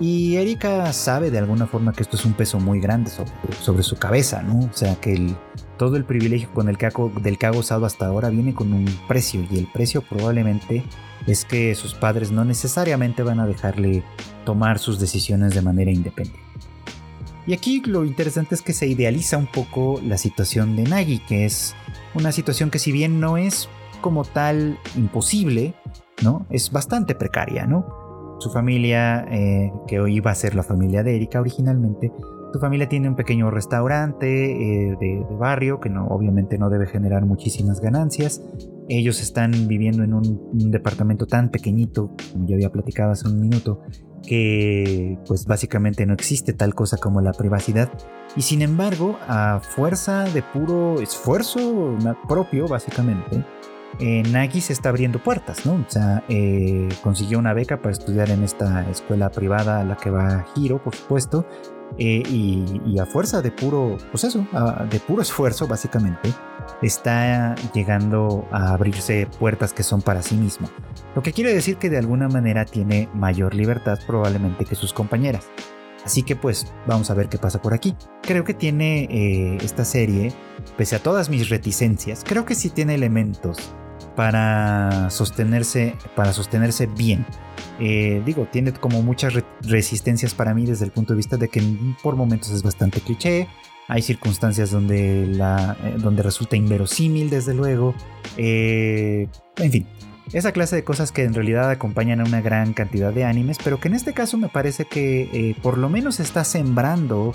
Y Erika sabe de alguna forma que esto es un peso muy grande sobre, su cabeza, ¿no? O sea, que todo el privilegio con el del que ha gozado hasta ahora viene con un precio y el precio probablemente es que sus padres no necesariamente van a dejarle tomar sus decisiones de manera independiente. Y aquí lo interesante es que se idealiza un poco la situación de Nagi, que es una situación que si bien no es como tal imposible, ¿no? Es bastante precaria, ¿no? Su familia, eh, que hoy iba a ser la familia de Erika originalmente, su familia tiene un pequeño restaurante eh, de, barrio que no, obviamente no debe generar muchísimas ganancias. Ellos están viviendo en un, departamento tan pequeñito, como ya había platicado hace un minuto, que pues básicamente no existe tal cosa como la privacidad. Y sin embargo, a fuerza de puro esfuerzo propio, básicamente, eh, Nagi se está abriendo puertas, ¿no? O sea, eh, consiguió una beca para estudiar en esta escuela privada a la que va Hiro, por supuesto, eh, y, a fuerza de puro, pues eso, de puro esfuerzo, básicamente, está llegando a abrirse puertas que son para sí mismo. Lo que quiere decir que de alguna manera tiene mayor libertad probablemente que sus compañeras. Así que pues vamos a ver qué pasa por aquí. Creo que tiene esta serie, pese a todas mis reticencias, creo que sí tiene elementos para sostenerse, para sostenerse bien. Eh, digo, tiene como muchas resistencias para mí desde el punto de vista de que por momentos es bastante cliché. Hay circunstancias donde, eh, donde resulta inverosímil, desde luego. Eh, en fin, esa clase de cosas que en realidad acompañan a una gran cantidad de animes, pero que en este caso me parece que por lo menos está sembrando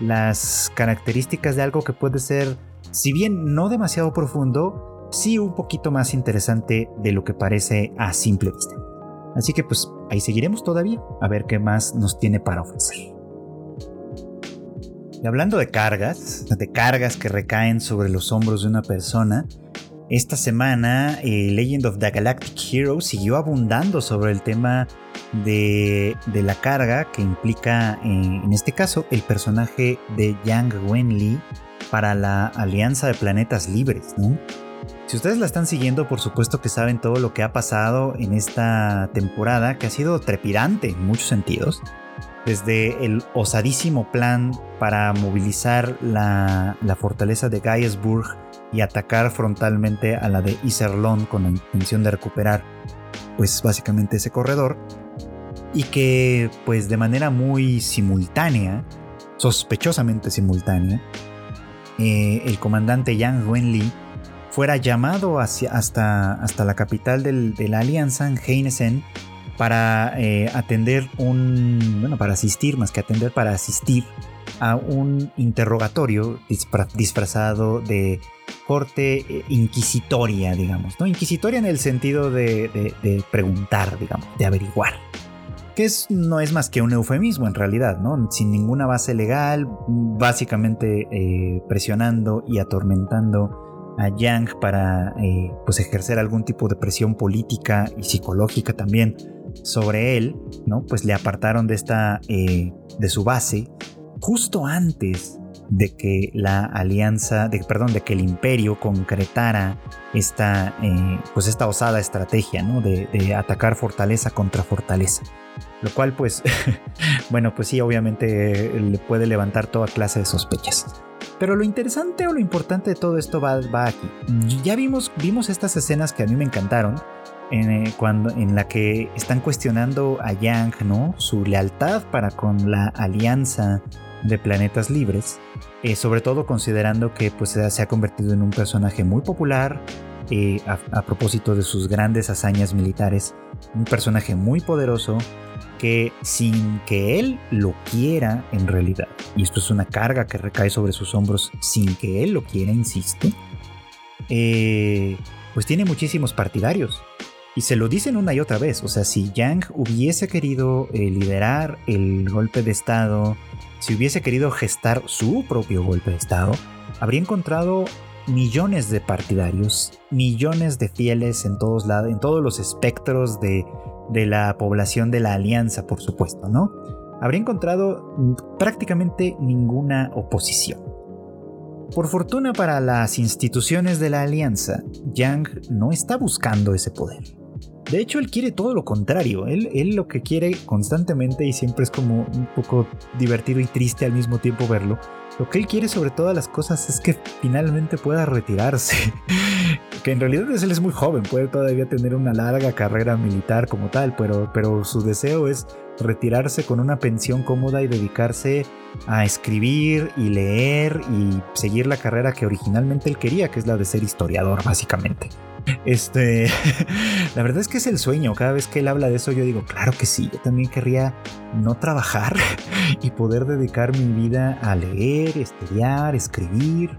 las características de algo que puede ser, si bien no demasiado profundo, sí un poquito más interesante de lo que parece a simple vista. Así que pues ahí seguiremos todavía a ver qué más nos tiene para ofrecer. Y hablando de cargas, de cargas que recaen sobre los hombros de una persona, esta semana eh, Legend of the Galactic Hero siguió abundando sobre el tema de, la carga que implica, eh, en este caso, el personaje de Yang Wenli para la Alianza de Planetas Libres, ¿no? Si ustedes la están siguiendo, por supuesto que saben todo lo que ha pasado en esta temporada, que ha sido trepidante en muchos sentidos. Desde el osadísimo plan para movilizar la, fortaleza de Gaiesburg y atacar frontalmente a la de Iserlon con la intención de recuperar, pues básicamente ese corredor. Y que, pues de manera muy simultánea, sospechosamente simultánea, eh, el comandante Yang Wenli fuera llamado hasta la capital de la alianza, en Heinesen, para eh, atender un, bueno, para asistir, más que atender, para asistir a un interrogatorio disfrazado de corte eh, inquisitoria, digamos, ¿no? Inquisitoria en el sentido de, preguntar, digamos, de averiguar. Que es, no es más que un eufemismo en realidad, ¿no? Sin ninguna base legal, básicamente eh, presionando y atormentando a Yang para eh, pues ejercer algún tipo de presión política y psicológica también sobre él, ¿no? Pues le apartaron de esta, de su base justo antes de que la alianza, de, perdón, de que el imperio concretara esta, eh, pues esta osada estrategia, ¿no? De, de, atacar fortaleza contra fortaleza. Lo cual, pues, *laughs* bueno, pues sí, obviamente eh, le puede levantar toda clase de sospechas. Pero lo interesante o lo importante de todo esto va, aquí. Ya vimos, vimos estas escenas que a mí me encantaron, en, eh, cuando, en la que están cuestionando a Yang, ¿no? Su lealtad para con la alianza de Planetas Libres, eh, sobre todo considerando que pues, se ha convertido en un personaje muy popular eh, a, propósito de sus grandes hazañas militares, un personaje muy poderoso que sin que él lo quiera en realidad, y esto es una carga que recae sobre sus hombros sin que él lo quiera, insisto, eh, pues tiene muchísimos partidarios. Y se lo dicen una y otra vez. O sea, si Yang hubiese querido liderar el golpe de Estado, si hubiese querido gestar su propio golpe de Estado, habría encontrado millones de partidarios, millones de fieles en todos lados, en todos los espectros de, de la población de la alianza, por supuesto, ¿no? Habría encontrado prácticamente ninguna oposición. Por fortuna para las instituciones de la alianza, Yang no está buscando ese poder. De hecho, él quiere todo lo contrario. Él, él lo que quiere constantemente y siempre es como un poco divertido y triste al mismo tiempo verlo. Lo que él quiere sobre todas las cosas es que finalmente pueda retirarse. *laughs* en realidad él es muy joven, puede todavía tener una larga carrera militar como tal, pero, pero su deseo es retirarse con una pensión cómoda y dedicarse a escribir y leer y seguir la carrera que originalmente él quería, que es la de ser historiador, básicamente. Este, *laughs* la verdad es que es el sueño. Cada vez que él habla de eso, yo digo, claro que sí. Yo también querría no trabajar *laughs* y poder dedicar mi vida a leer, estudiar, escribir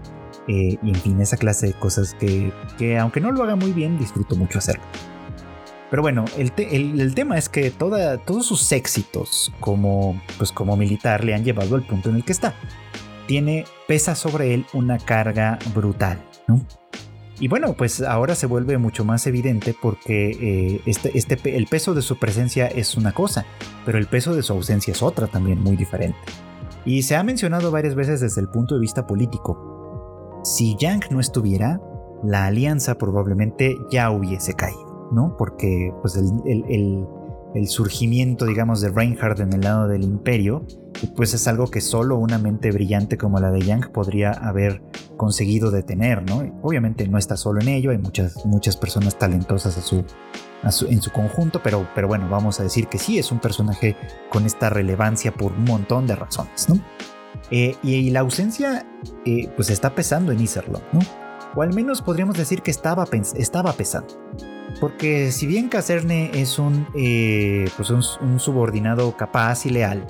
eh, y en fin, esa clase de cosas que, que, aunque no lo haga muy bien, disfruto mucho hacerlo. Pero bueno, el, el, tema es que toda, todos sus éxitos como, pues como militar le han llevado al punto en el que está. Tiene, pesa sobre él una carga brutal, ¿no? Y bueno, pues ahora se vuelve mucho más evidente porque eh, este, este, el peso de su presencia es una cosa, pero el peso de su ausencia es otra también muy diferente. Y se ha mencionado varias veces desde el punto de vista político. Si Yang no estuviera, la alianza probablemente ya hubiese caído, ¿no? Porque pues el, surgimiento, digamos, de Reinhardt en el lado del imperio, pues es algo que solo una mente brillante como la de Yang podría haber conseguido detener, ¿no? Obviamente no está solo en ello, hay muchas, muchas personas talentosas a su, en su conjunto, pero, pero bueno, vamos a decir que sí, es un personaje con esta relevancia por un montón de razones, ¿no? Eh, y, la ausencia, eh, pues está pesando en Iserlo, ¿no? O al menos podríamos decir que estaba, pesando. Porque si bien Caserne es un, eh, pues un, subordinado capaz y leal,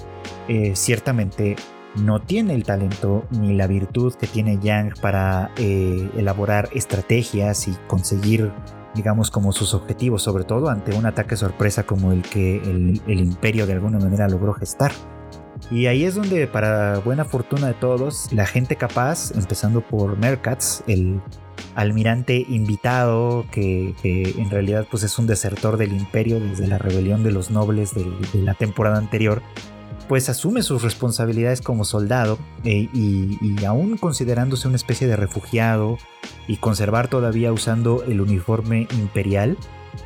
ciertamente no tiene el talento ni la virtud que tiene Yang para elaborar estrategias y conseguir, digamos, como sus objetivos, sobre todo ante un ataque sorpresa como el que el imperio de alguna manera logró gestar. Y ahí es donde, para buena fortuna de todos, la gente capaz, empezando por Merkatz, el almirante invitado que, en realidad pues es un desertor del imperio desde la rebelión de los nobles de, la temporada anterior, pues asume sus responsabilidades como soldado eh, y, aún considerándose una especie de refugiado y conservar todavía usando el uniforme imperial,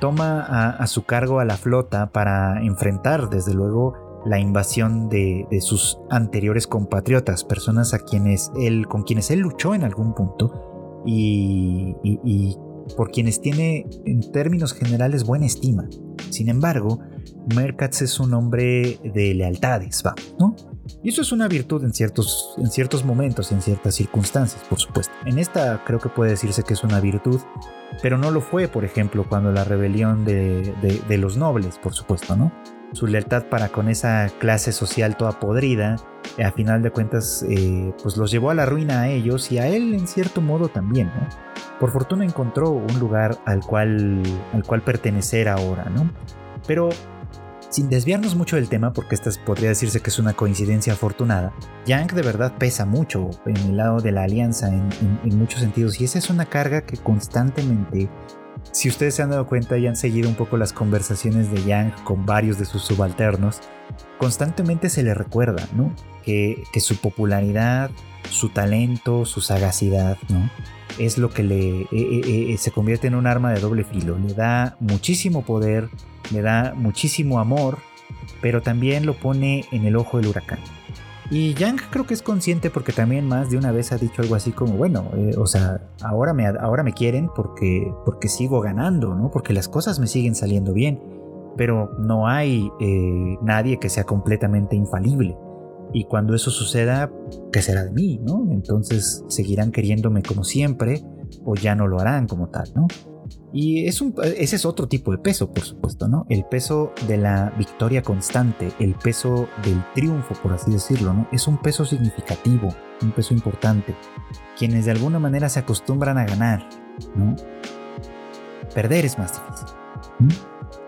toma a, su cargo a la flota para enfrentar desde luego la invasión de, sus anteriores compatriotas, personas a quienes él, con quienes él luchó en algún punto y, por quienes tiene en términos generales buena estima. Sin embargo, Merkatz es un hombre de lealtades, va, ¿no? Y eso es una virtud en ciertos, en ciertos momentos, en ciertas circunstancias, por supuesto. En esta creo que puede decirse que es una virtud, pero no lo fue, por ejemplo, cuando la rebelión de, los nobles, por supuesto, ¿no? Su lealtad para con esa clase social toda podrida a final de cuentas eh, pues los llevó a la ruina a ellos y a él en cierto modo también. Por fortuna encontró un lugar al cual, al cual pertenecer ahora, ¿no? Pero sin desviarnos mucho del tema, porque esta podría decirse que es una coincidencia afortunada, Yang de verdad pesa mucho en el lado de la alianza en muchos sentidos y esa es una carga que constantemente si ustedes se han dado cuenta y han seguido un poco las conversaciones de Yang con varios de sus subalternos, constantemente se le recuerda, ¿no? Que, su popularidad, su talento, su sagacidad, ¿no? Es lo que le eh, eh, eh, se convierte en un arma de doble filo. Le da muchísimo poder, le da muchísimo amor, pero también lo pone en el ojo del huracán. Y Yang creo que es consciente porque también más de una vez ha dicho algo así como, bueno, eh, o sea, ahora me, ahora me quieren porque, porque sigo ganando, ¿no? Porque las cosas me siguen saliendo bien, pero no hay eh, nadie que sea completamente infalible. Y cuando eso suceda, ¿qué será de mí, no? Entonces seguirán queriéndome como siempre o ya no lo harán como tal, ¿no? Y ese es otro tipo de peso, por supuesto, ¿no? El peso de la victoria constante, el peso del triunfo, por así decirlo, ¿no? Es un peso significativo, un peso importante. Quienes de alguna manera se acostumbran a ganar, ¿no? Perder es más difícil.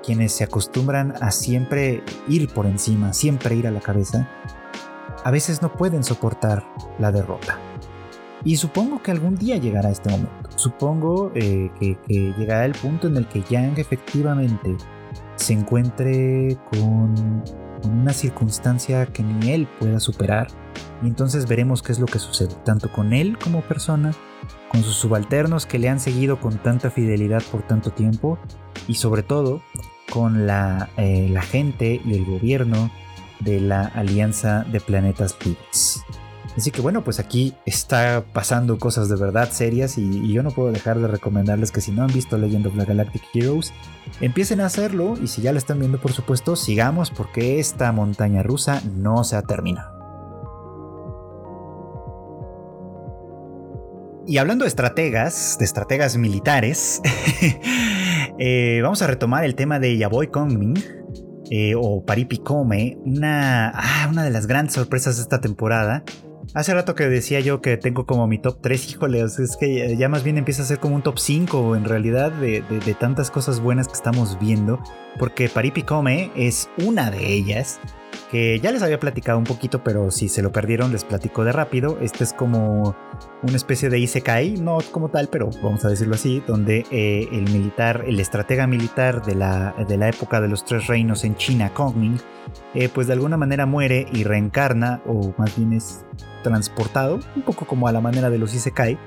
Quienes se acostumbran a siempre ir por encima, siempre ir a la cabeza, a veces no pueden soportar la derrota. Y supongo que algún día llegará este momento. Supongo eh, que, llegará el punto en el que Yang efectivamente se encuentre con, una circunstancia que ni él pueda superar. Y entonces veremos qué es lo que sucede, tanto con él como persona, con sus subalternos que le han seguido con tanta fidelidad por tanto tiempo, y sobre todo con la, eh, gente y el gobierno de la Alianza de Planetas Libres. Así que bueno, pues aquí está pasando cosas de verdad serias y, yo no puedo dejar de recomendarles que si no han visto Legend of the Galactic Heroes, empiecen a hacerlo y si ya la están viendo por supuesto, sigamos porque esta montaña rusa no se ha terminado. Y hablando de estrategas, de estrategas militares, *laughs* eh, vamos a retomar el tema de Yaboy Kongming, eh, o Paripicome, una, ah, una de las grandes sorpresas de esta temporada, Hace rato que decía yo que tengo como mi top 3, híjole, es que ya más bien empieza a ser como un top 5 en realidad de, tantas cosas buenas que estamos viendo, porque Paripicome es una de ellas, que ya les había platicado un poquito, pero si se lo perdieron les platico de rápido. Este es como una especie de Isekai, no como tal, pero vamos a decirlo así, donde eh, el militar, el estratega militar de la, de la época de los tres reinos en China, Kongming, eh, pues de alguna manera muere y reencarna, o más bien es transportado, un poco como a la manera de los Isekai,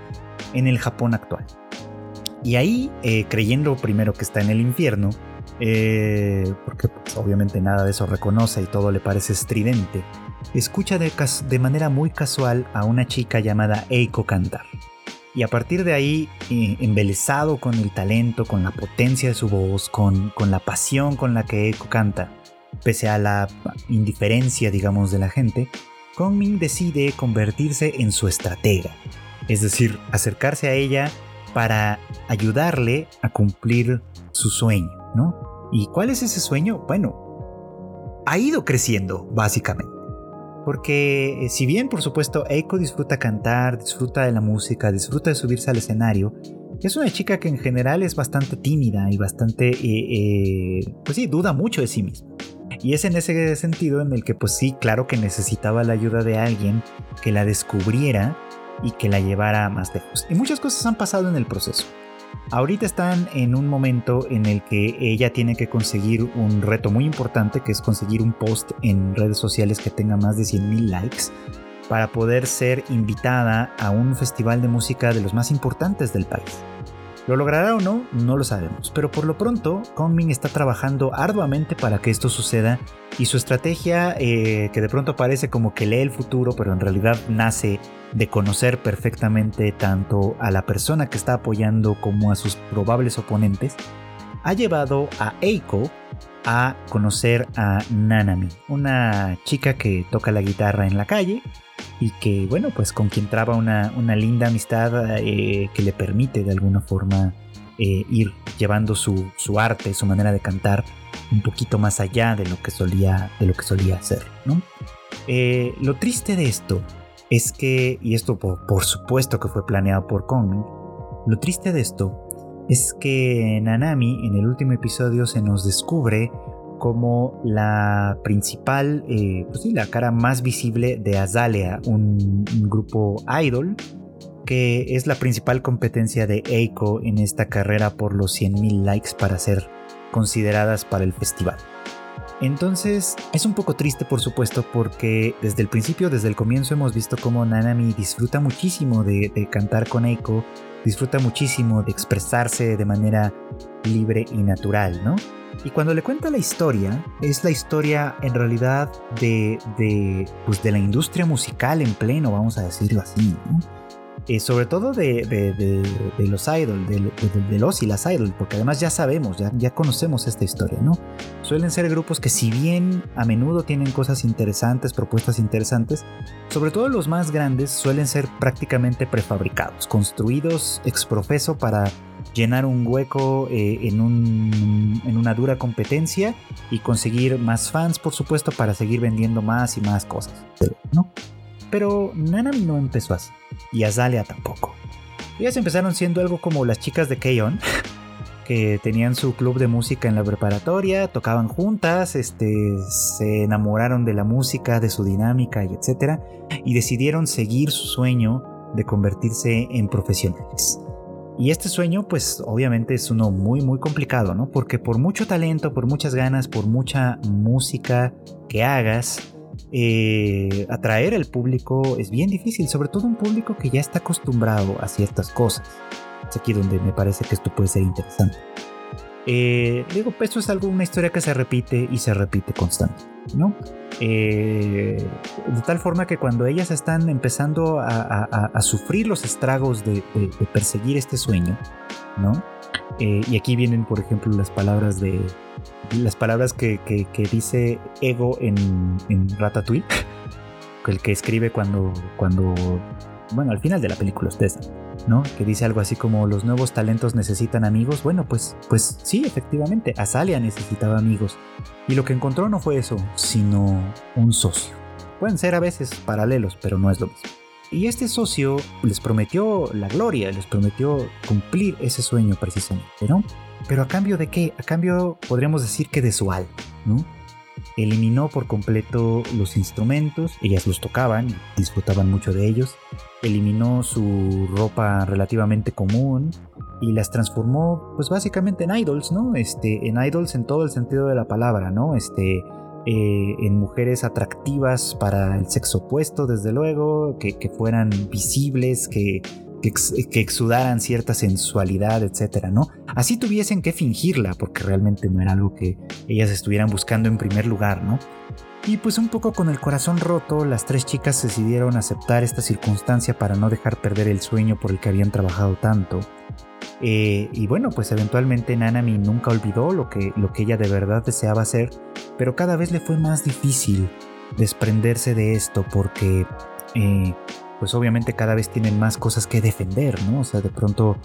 en el Japón actual. Y ahí, eh, creyendo primero que está en el infierno, eh, porque pues, obviamente nada de eso reconoce y todo le parece estridente, escucha de, manera muy casual a una chica llamada Eiko cantar. Y a partir de ahí, eh, embelesado con el talento, con la potencia de su voz, con, la pasión con la que Eiko canta, pese a la indiferencia, digamos, de la gente, Kongming decide convertirse en su estratega, es decir, acercarse a ella para ayudarle a cumplir su sueño, ¿no? ¿Y cuál es ese sueño? Bueno, ha ido creciendo, básicamente. Porque eh, si bien, por supuesto, Eiko disfruta cantar, disfruta de la música, disfruta de subirse al escenario, es una chica que en general es bastante tímida y bastante, eh, eh, pues sí, duda mucho de sí misma. Y es en ese sentido en el que pues sí, claro que necesitaba la ayuda de alguien que la descubriera y que la llevara más lejos. Y muchas cosas han pasado en el proceso. Ahorita están en un momento en el que ella tiene que conseguir un reto muy importante, que es conseguir un post en redes sociales que tenga más de 100.000 likes para poder ser invitada a un festival de música de los más importantes del país. ¿Lo logrará o no? No lo sabemos, pero por lo pronto Kongming está trabajando arduamente para que esto suceda y su estrategia, eh, que de pronto parece como que lee el futuro, pero en realidad nace de conocer perfectamente tanto a la persona que está apoyando como a sus probables oponentes, ha llevado a Eiko a conocer a Nanami, una chica que toca la guitarra en la calle y que, bueno, pues con quien traba una, linda amistad eh, que le permite de alguna forma eh, ir llevando su, arte, su manera de cantar un poquito más allá de lo que solía, de lo que solía hacer, ¿no? Eh, lo triste de esto es que, y esto por, supuesto que fue planeado por Kong, lo triste de esto es que Nanami en el último episodio se nos descubre como la principal, eh, pues sí, la cara más visible de Azalea, un, grupo idol que es la principal competencia de Eiko en esta carrera por los 100.000 likes para ser consideradas para el festival. Entonces es un poco triste por supuesto porque desde el principio, desde el comienzo hemos visto cómo Nanami disfruta muchísimo de, de cantar con Eiko, disfruta muchísimo de expresarse de manera libre y natural, ¿no? Y cuando le cuenta la historia, es la historia en realidad de, de, pues de la industria musical en pleno, vamos a decirlo así, ¿no? Eh, sobre todo de, los idols, de, los y las idols, porque además ya sabemos, ya, ya conocemos esta historia, ¿no? Suelen ser grupos que si bien a menudo tienen cosas interesantes, propuestas interesantes, sobre todo los más grandes suelen ser prácticamente prefabricados, construidos ex profeso para llenar un hueco eh, en, un, una dura competencia y conseguir más fans, por supuesto, para seguir vendiendo más y más cosas, ¿no? Pero Nanami no empezó así, y Azalea tampoco. Ellas empezaron siendo algo como las chicas de Keyon, *laughs* que tenían su club de música en la preparatoria, tocaban juntas, este, se enamoraron de la música, de su dinámica y etcétera, y decidieron seguir su sueño de convertirse en profesionales. Y este sueño, pues obviamente es uno muy, muy complicado, ¿no? Porque por mucho talento, por muchas ganas, por mucha música que hagas, eh, atraer al público es bien difícil, sobre todo un público que ya está acostumbrado a ciertas cosas. Es aquí donde me parece que esto puede ser interesante. Eh, digo, esto es algo, una historia que se repite y se repite constante, ¿no? Eh, de tal forma que cuando ellas están empezando a, sufrir los estragos de, perseguir este sueño, ¿no? y aquí vienen, por ejemplo, las palabras de, las palabras que, dice Ego en, en Ratatouille, *laughs* el que escribe cuando, cuando, bueno, al final de la película, ustedes, ¿no? Que dice algo así como los nuevos talentos necesitan amigos. Bueno, pues, pues sí, efectivamente, Azalia necesitaba amigos. Y lo que encontró no fue eso, sino un socio. Pueden ser a veces paralelos, pero no es lo mismo. Y este socio les prometió la gloria, les prometió cumplir ese sueño precisamente, ¿no? Pero a cambio de qué? A cambio podríamos decir que de su alma, ¿no? Eliminó por completo los instrumentos, ellas los tocaban, disfrutaban mucho de ellos. Eliminó su ropa relativamente común y las transformó, pues básicamente en idols, ¿no? Este, en idols en todo el sentido de la palabra, ¿no? Este, eh, en mujeres atractivas para el sexo opuesto, desde luego, que, que fueran visibles, que que, exudaran cierta sensualidad, etcétera, ¿no? Así tuviesen que fingirla, porque realmente no era algo que ellas estuvieran buscando en primer lugar, ¿no? Y pues un poco con el corazón roto, las tres chicas decidieron aceptar esta circunstancia para no dejar perder el sueño por el que habían trabajado tanto. Eh, y bueno, pues eventualmente Nanami nunca olvidó lo que, lo que ella de verdad deseaba hacer, pero cada vez le fue más difícil desprenderse de esto porque eh, pues obviamente cada vez tienen más cosas que defender, ¿no? O sea, de pronto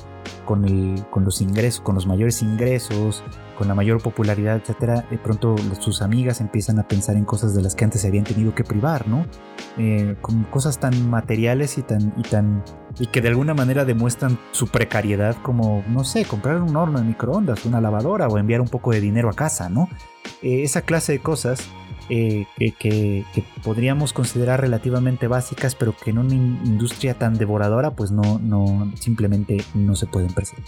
con, el, con los ingresos, con los mayores ingresos, con la mayor popularidad, etcétera, de pronto sus amigas empiezan a pensar en cosas de las que antes se habían tenido que privar, ¿no? Eh, con cosas tan materiales y tan, y tan y que de alguna manera demuestran su precariedad, como no sé, comprar un horno de microondas, una lavadora o enviar un poco de dinero a casa, ¿no? Eh, esa clase de cosas eh, que, podríamos considerar relativamente básicas, pero que en una industria tan devoradora, pues no, no simplemente no se pueden percibir.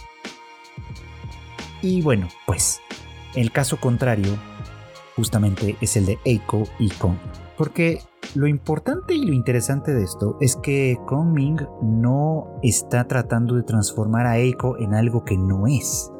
Y bueno, pues el caso contrario justamente es el de Eiko y Kong. Porque lo importante y lo interesante de esto es que Kong Ming no está tratando de transformar a Eiko en algo que no es.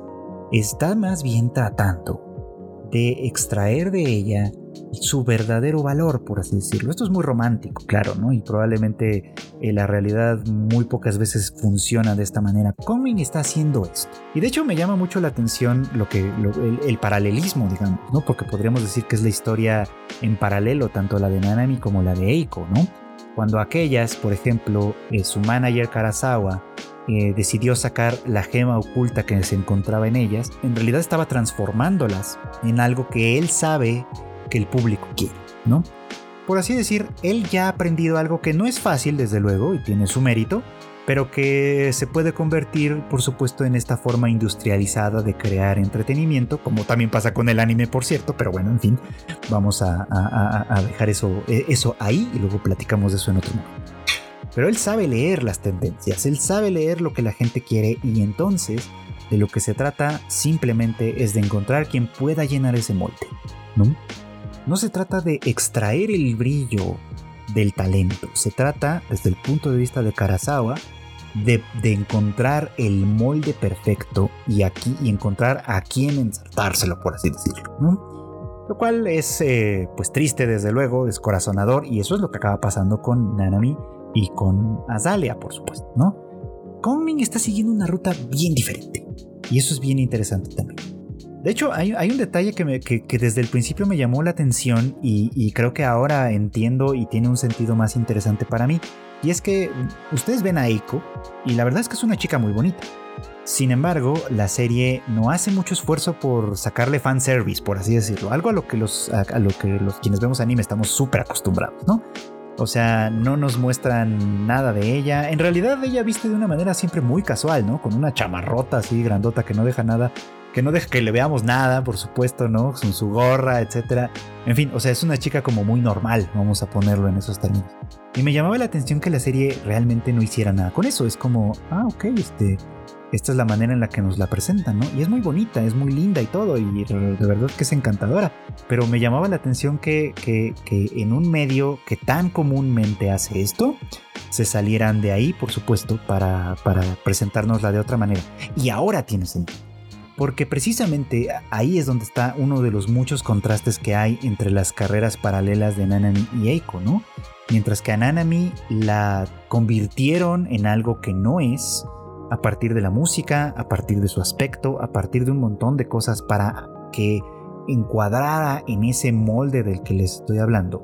Está más bien tratando de extraer de ella su verdadero valor, por así decirlo. Esto es muy romántico, claro, ¿no? Y probablemente en eh, la realidad muy pocas veces funciona de esta manera. Conwing está haciendo esto. Y de hecho me llama mucho la atención lo que, el, paralelismo, digamos, ¿no? Porque podríamos decir que es la historia en paralelo, tanto la de Nanami como la de Eiko, ¿no? Cuando aquellas, por ejemplo, eh, su manager Karasawa eh, decidió sacar la gema oculta que se encontraba en ellas, en realidad estaba transformándolas en algo que él sabe que el público quiere, ¿no? por así decir, él ya ha aprendido algo que no es fácil, desde luego, y tiene su mérito, pero que se puede convertir, por supuesto, en esta forma industrializada de crear entretenimiento, como también pasa con el anime, por cierto, pero bueno, en fin, vamos a, dejar eso, eh, eso ahí y luego platicamos de eso en otro momento. Pero él sabe leer las tendencias, él sabe leer lo que la gente quiere y entonces de lo que se trata simplemente es de encontrar quien pueda llenar ese molde, ¿no? No se trata de extraer el brillo del talento, se trata, desde el punto de vista de Karasawa, de, encontrar el molde perfecto y aquí y encontrar a quién ensartárselo, por así decirlo, Lo cual es eh, pues triste desde luego, descorazonador y eso es lo que acaba pasando con Nanami y con Azalea, por supuesto, ¿no? Kongming está siguiendo una ruta bien diferente y eso es bien interesante también. De hecho, hay, un detalle que, desde el principio me llamó la atención y creo que ahora entiendo y tiene un sentido más interesante para mí. Y es que ustedes ven a Eiko y la verdad es que es una chica muy bonita. Sin embargo, la serie no hace mucho esfuerzo por sacarle fanservice, por así decirlo. Algo a lo que los, a, lo que los quienes vemos anime estamos súper acostumbrados, ¿no? O sea, no nos muestran nada de ella. En realidad ella viste de una manera siempre muy casual, ¿no? Con una chamarrota así grandota que no deja nada que no deja que le veamos nada, por supuesto, ¿no? Con su gorra, etcétera. En fin, o sea, es una chica como muy normal, vamos a ponerlo en esos términos. Y me llamaba la atención que la serie realmente no hiciera nada con eso. Es como, ah, ok, este, esta es la manera en la que nos la presentan, ¿no? Y es muy bonita, es muy linda y todo, y de verdad que es encantadora. Pero me llamaba la atención que, que, que en un medio que tan comúnmente hace esto, se salieran de ahí, por supuesto, para, para presentárnosla de otra manera. Y ahora tiene sentido porque precisamente ahí es donde está uno de los muchos contrastes que hay entre las carreras paralelas de Nanami y Eiko, ¿no? Mientras que a Nanami la convirtieron en algo que no es, a partir de la música, a partir de su aspecto, a partir de un montón de cosas para que encuadrara en ese molde del que les estoy hablando.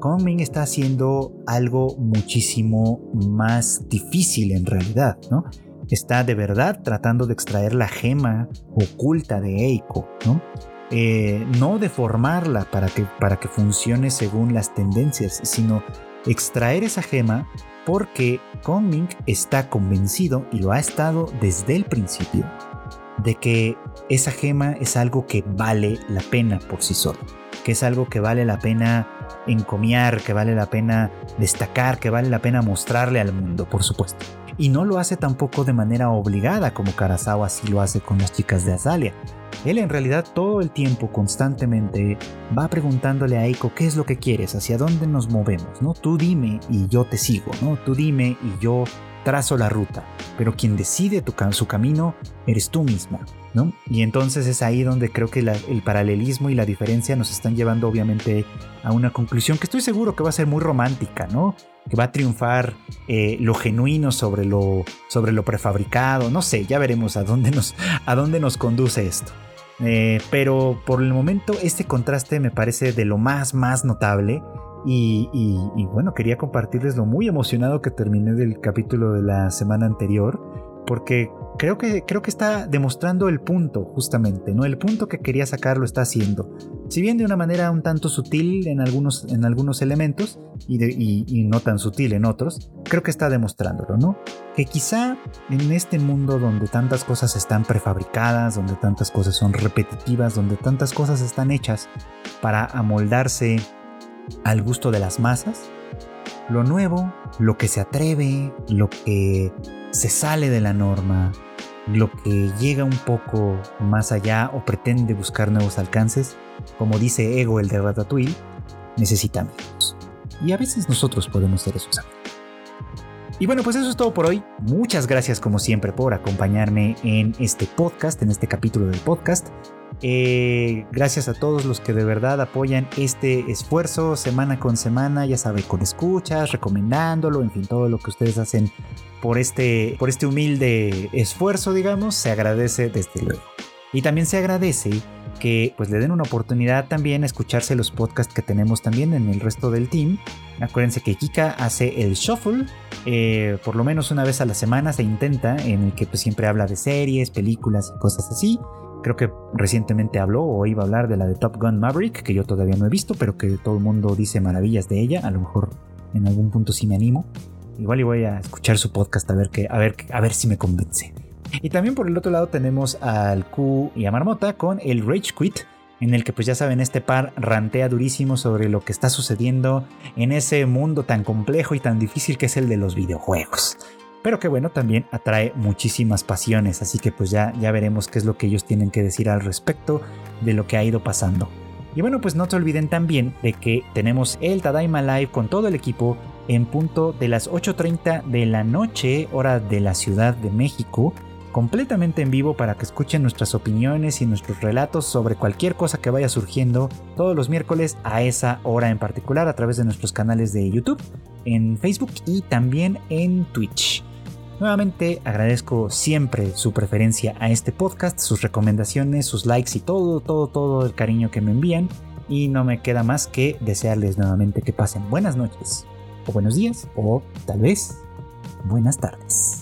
Kongming está haciendo algo muchísimo más difícil en realidad, ¿no? Está de verdad tratando de extraer la gema oculta de Eiko, ¿no? Eh, no deformarla para que, para que funcione según las tendencias, sino extraer esa gema porque Kongming está convencido, y lo ha estado desde el principio, de que esa gema es algo que vale la pena por sí solo, que es algo que vale la pena encomiar, que vale la pena destacar, que vale la pena mostrarle al mundo, por supuesto y no lo hace tampoco de manera obligada como Karasawa sí lo hace con las chicas de Azalia. Él en realidad todo el tiempo, constantemente, va preguntándole a Eiko qué es lo que quieres, hacia dónde nos movemos, ¿no? Tú dime y yo te sigo, ¿no? Tú dime y yo trazo la ruta, pero quien decide su camino eres tú misma, ¿no? Y entonces es ahí donde creo que el paralelismo y la diferencia nos están llevando obviamente a una conclusión que estoy seguro que va a ser muy romántica, ¿no? Que va a triunfar eh, lo genuino sobre lo, sobre lo prefabricado, no sé, ya veremos a dónde nos, a dónde nos conduce esto. Eh, pero por el momento este contraste me parece de lo más, más notable y, bueno, quería compartirles lo muy emocionado que terminé del capítulo de la semana anterior, porque creo que, creo que está demostrando el punto, justamente, ¿no? El punto que quería sacar lo está haciendo. Si bien de una manera un tanto sutil en algunos, en algunos elementos y, y no tan sutil en otros, creo que está demostrándolo, ¿no? Que quizá en este mundo donde tantas cosas están prefabricadas, donde tantas cosas son repetitivas, donde tantas cosas están hechas para amoldarse al gusto de las masas, lo nuevo, lo que se atreve, lo que se sale de la norma, lo que llega un poco más allá o pretende buscar nuevos alcances, como dice Ego el de Ratatouille, necesita amigos. Y a veces nosotros podemos ser esos amigos. Y bueno, pues eso es todo por hoy. Muchas gracias como siempre por acompañarme en este podcast, en este capítulo del podcast. Eh, gracias a todos los que de verdad apoyan este esfuerzo semana con semana, ya sabe, con escuchas, recomendándolo, en fin, todo lo que ustedes hacen por este, por este humilde esfuerzo, digamos, se agradece desde luego. Y también se agradece que pues le den una oportunidad también a escucharse los podcasts que tenemos también en el resto del team. Acuérdense que Kika hace el shuffle, eh, por lo menos una vez a la semana se intenta, en el que pues siempre habla de series, películas y cosas así. Creo que recientemente habló o iba a hablar de la de Top Gun Maverick, que yo todavía no he visto, pero que todo el mundo dice maravillas de ella. A lo mejor en algún punto sí me animo. Igual y voy a escuchar su podcast a ver, que, a ver, a ver si me convence. Y también por el otro lado tenemos al Q y a Marmota con el Rage Quit, en el que pues ya saben este par rantea durísimo sobre lo que está sucediendo en ese mundo tan complejo y tan difícil que es el de los videojuegos pero que bueno, también atrae muchísimas pasiones, así que pues ya, ya veremos qué es lo que ellos tienen que decir al respecto de lo que ha ido pasando. Y bueno, pues no se olviden también de que tenemos el Tadaima Live con todo el equipo en punto de las 8.30 de la noche, hora de la Ciudad de México, completamente en vivo para que escuchen nuestras opiniones y nuestros relatos sobre cualquier cosa que vaya surgiendo todos los miércoles a esa hora en particular a través de nuestros canales de YouTube, en Facebook y también en Twitch. Nuevamente agradezco siempre su preferencia a este podcast, sus recomendaciones, sus likes y todo, todo, todo el cariño que me envían. Y no me queda más que desearles nuevamente que pasen buenas noches, o buenos días, o tal vez buenas tardes.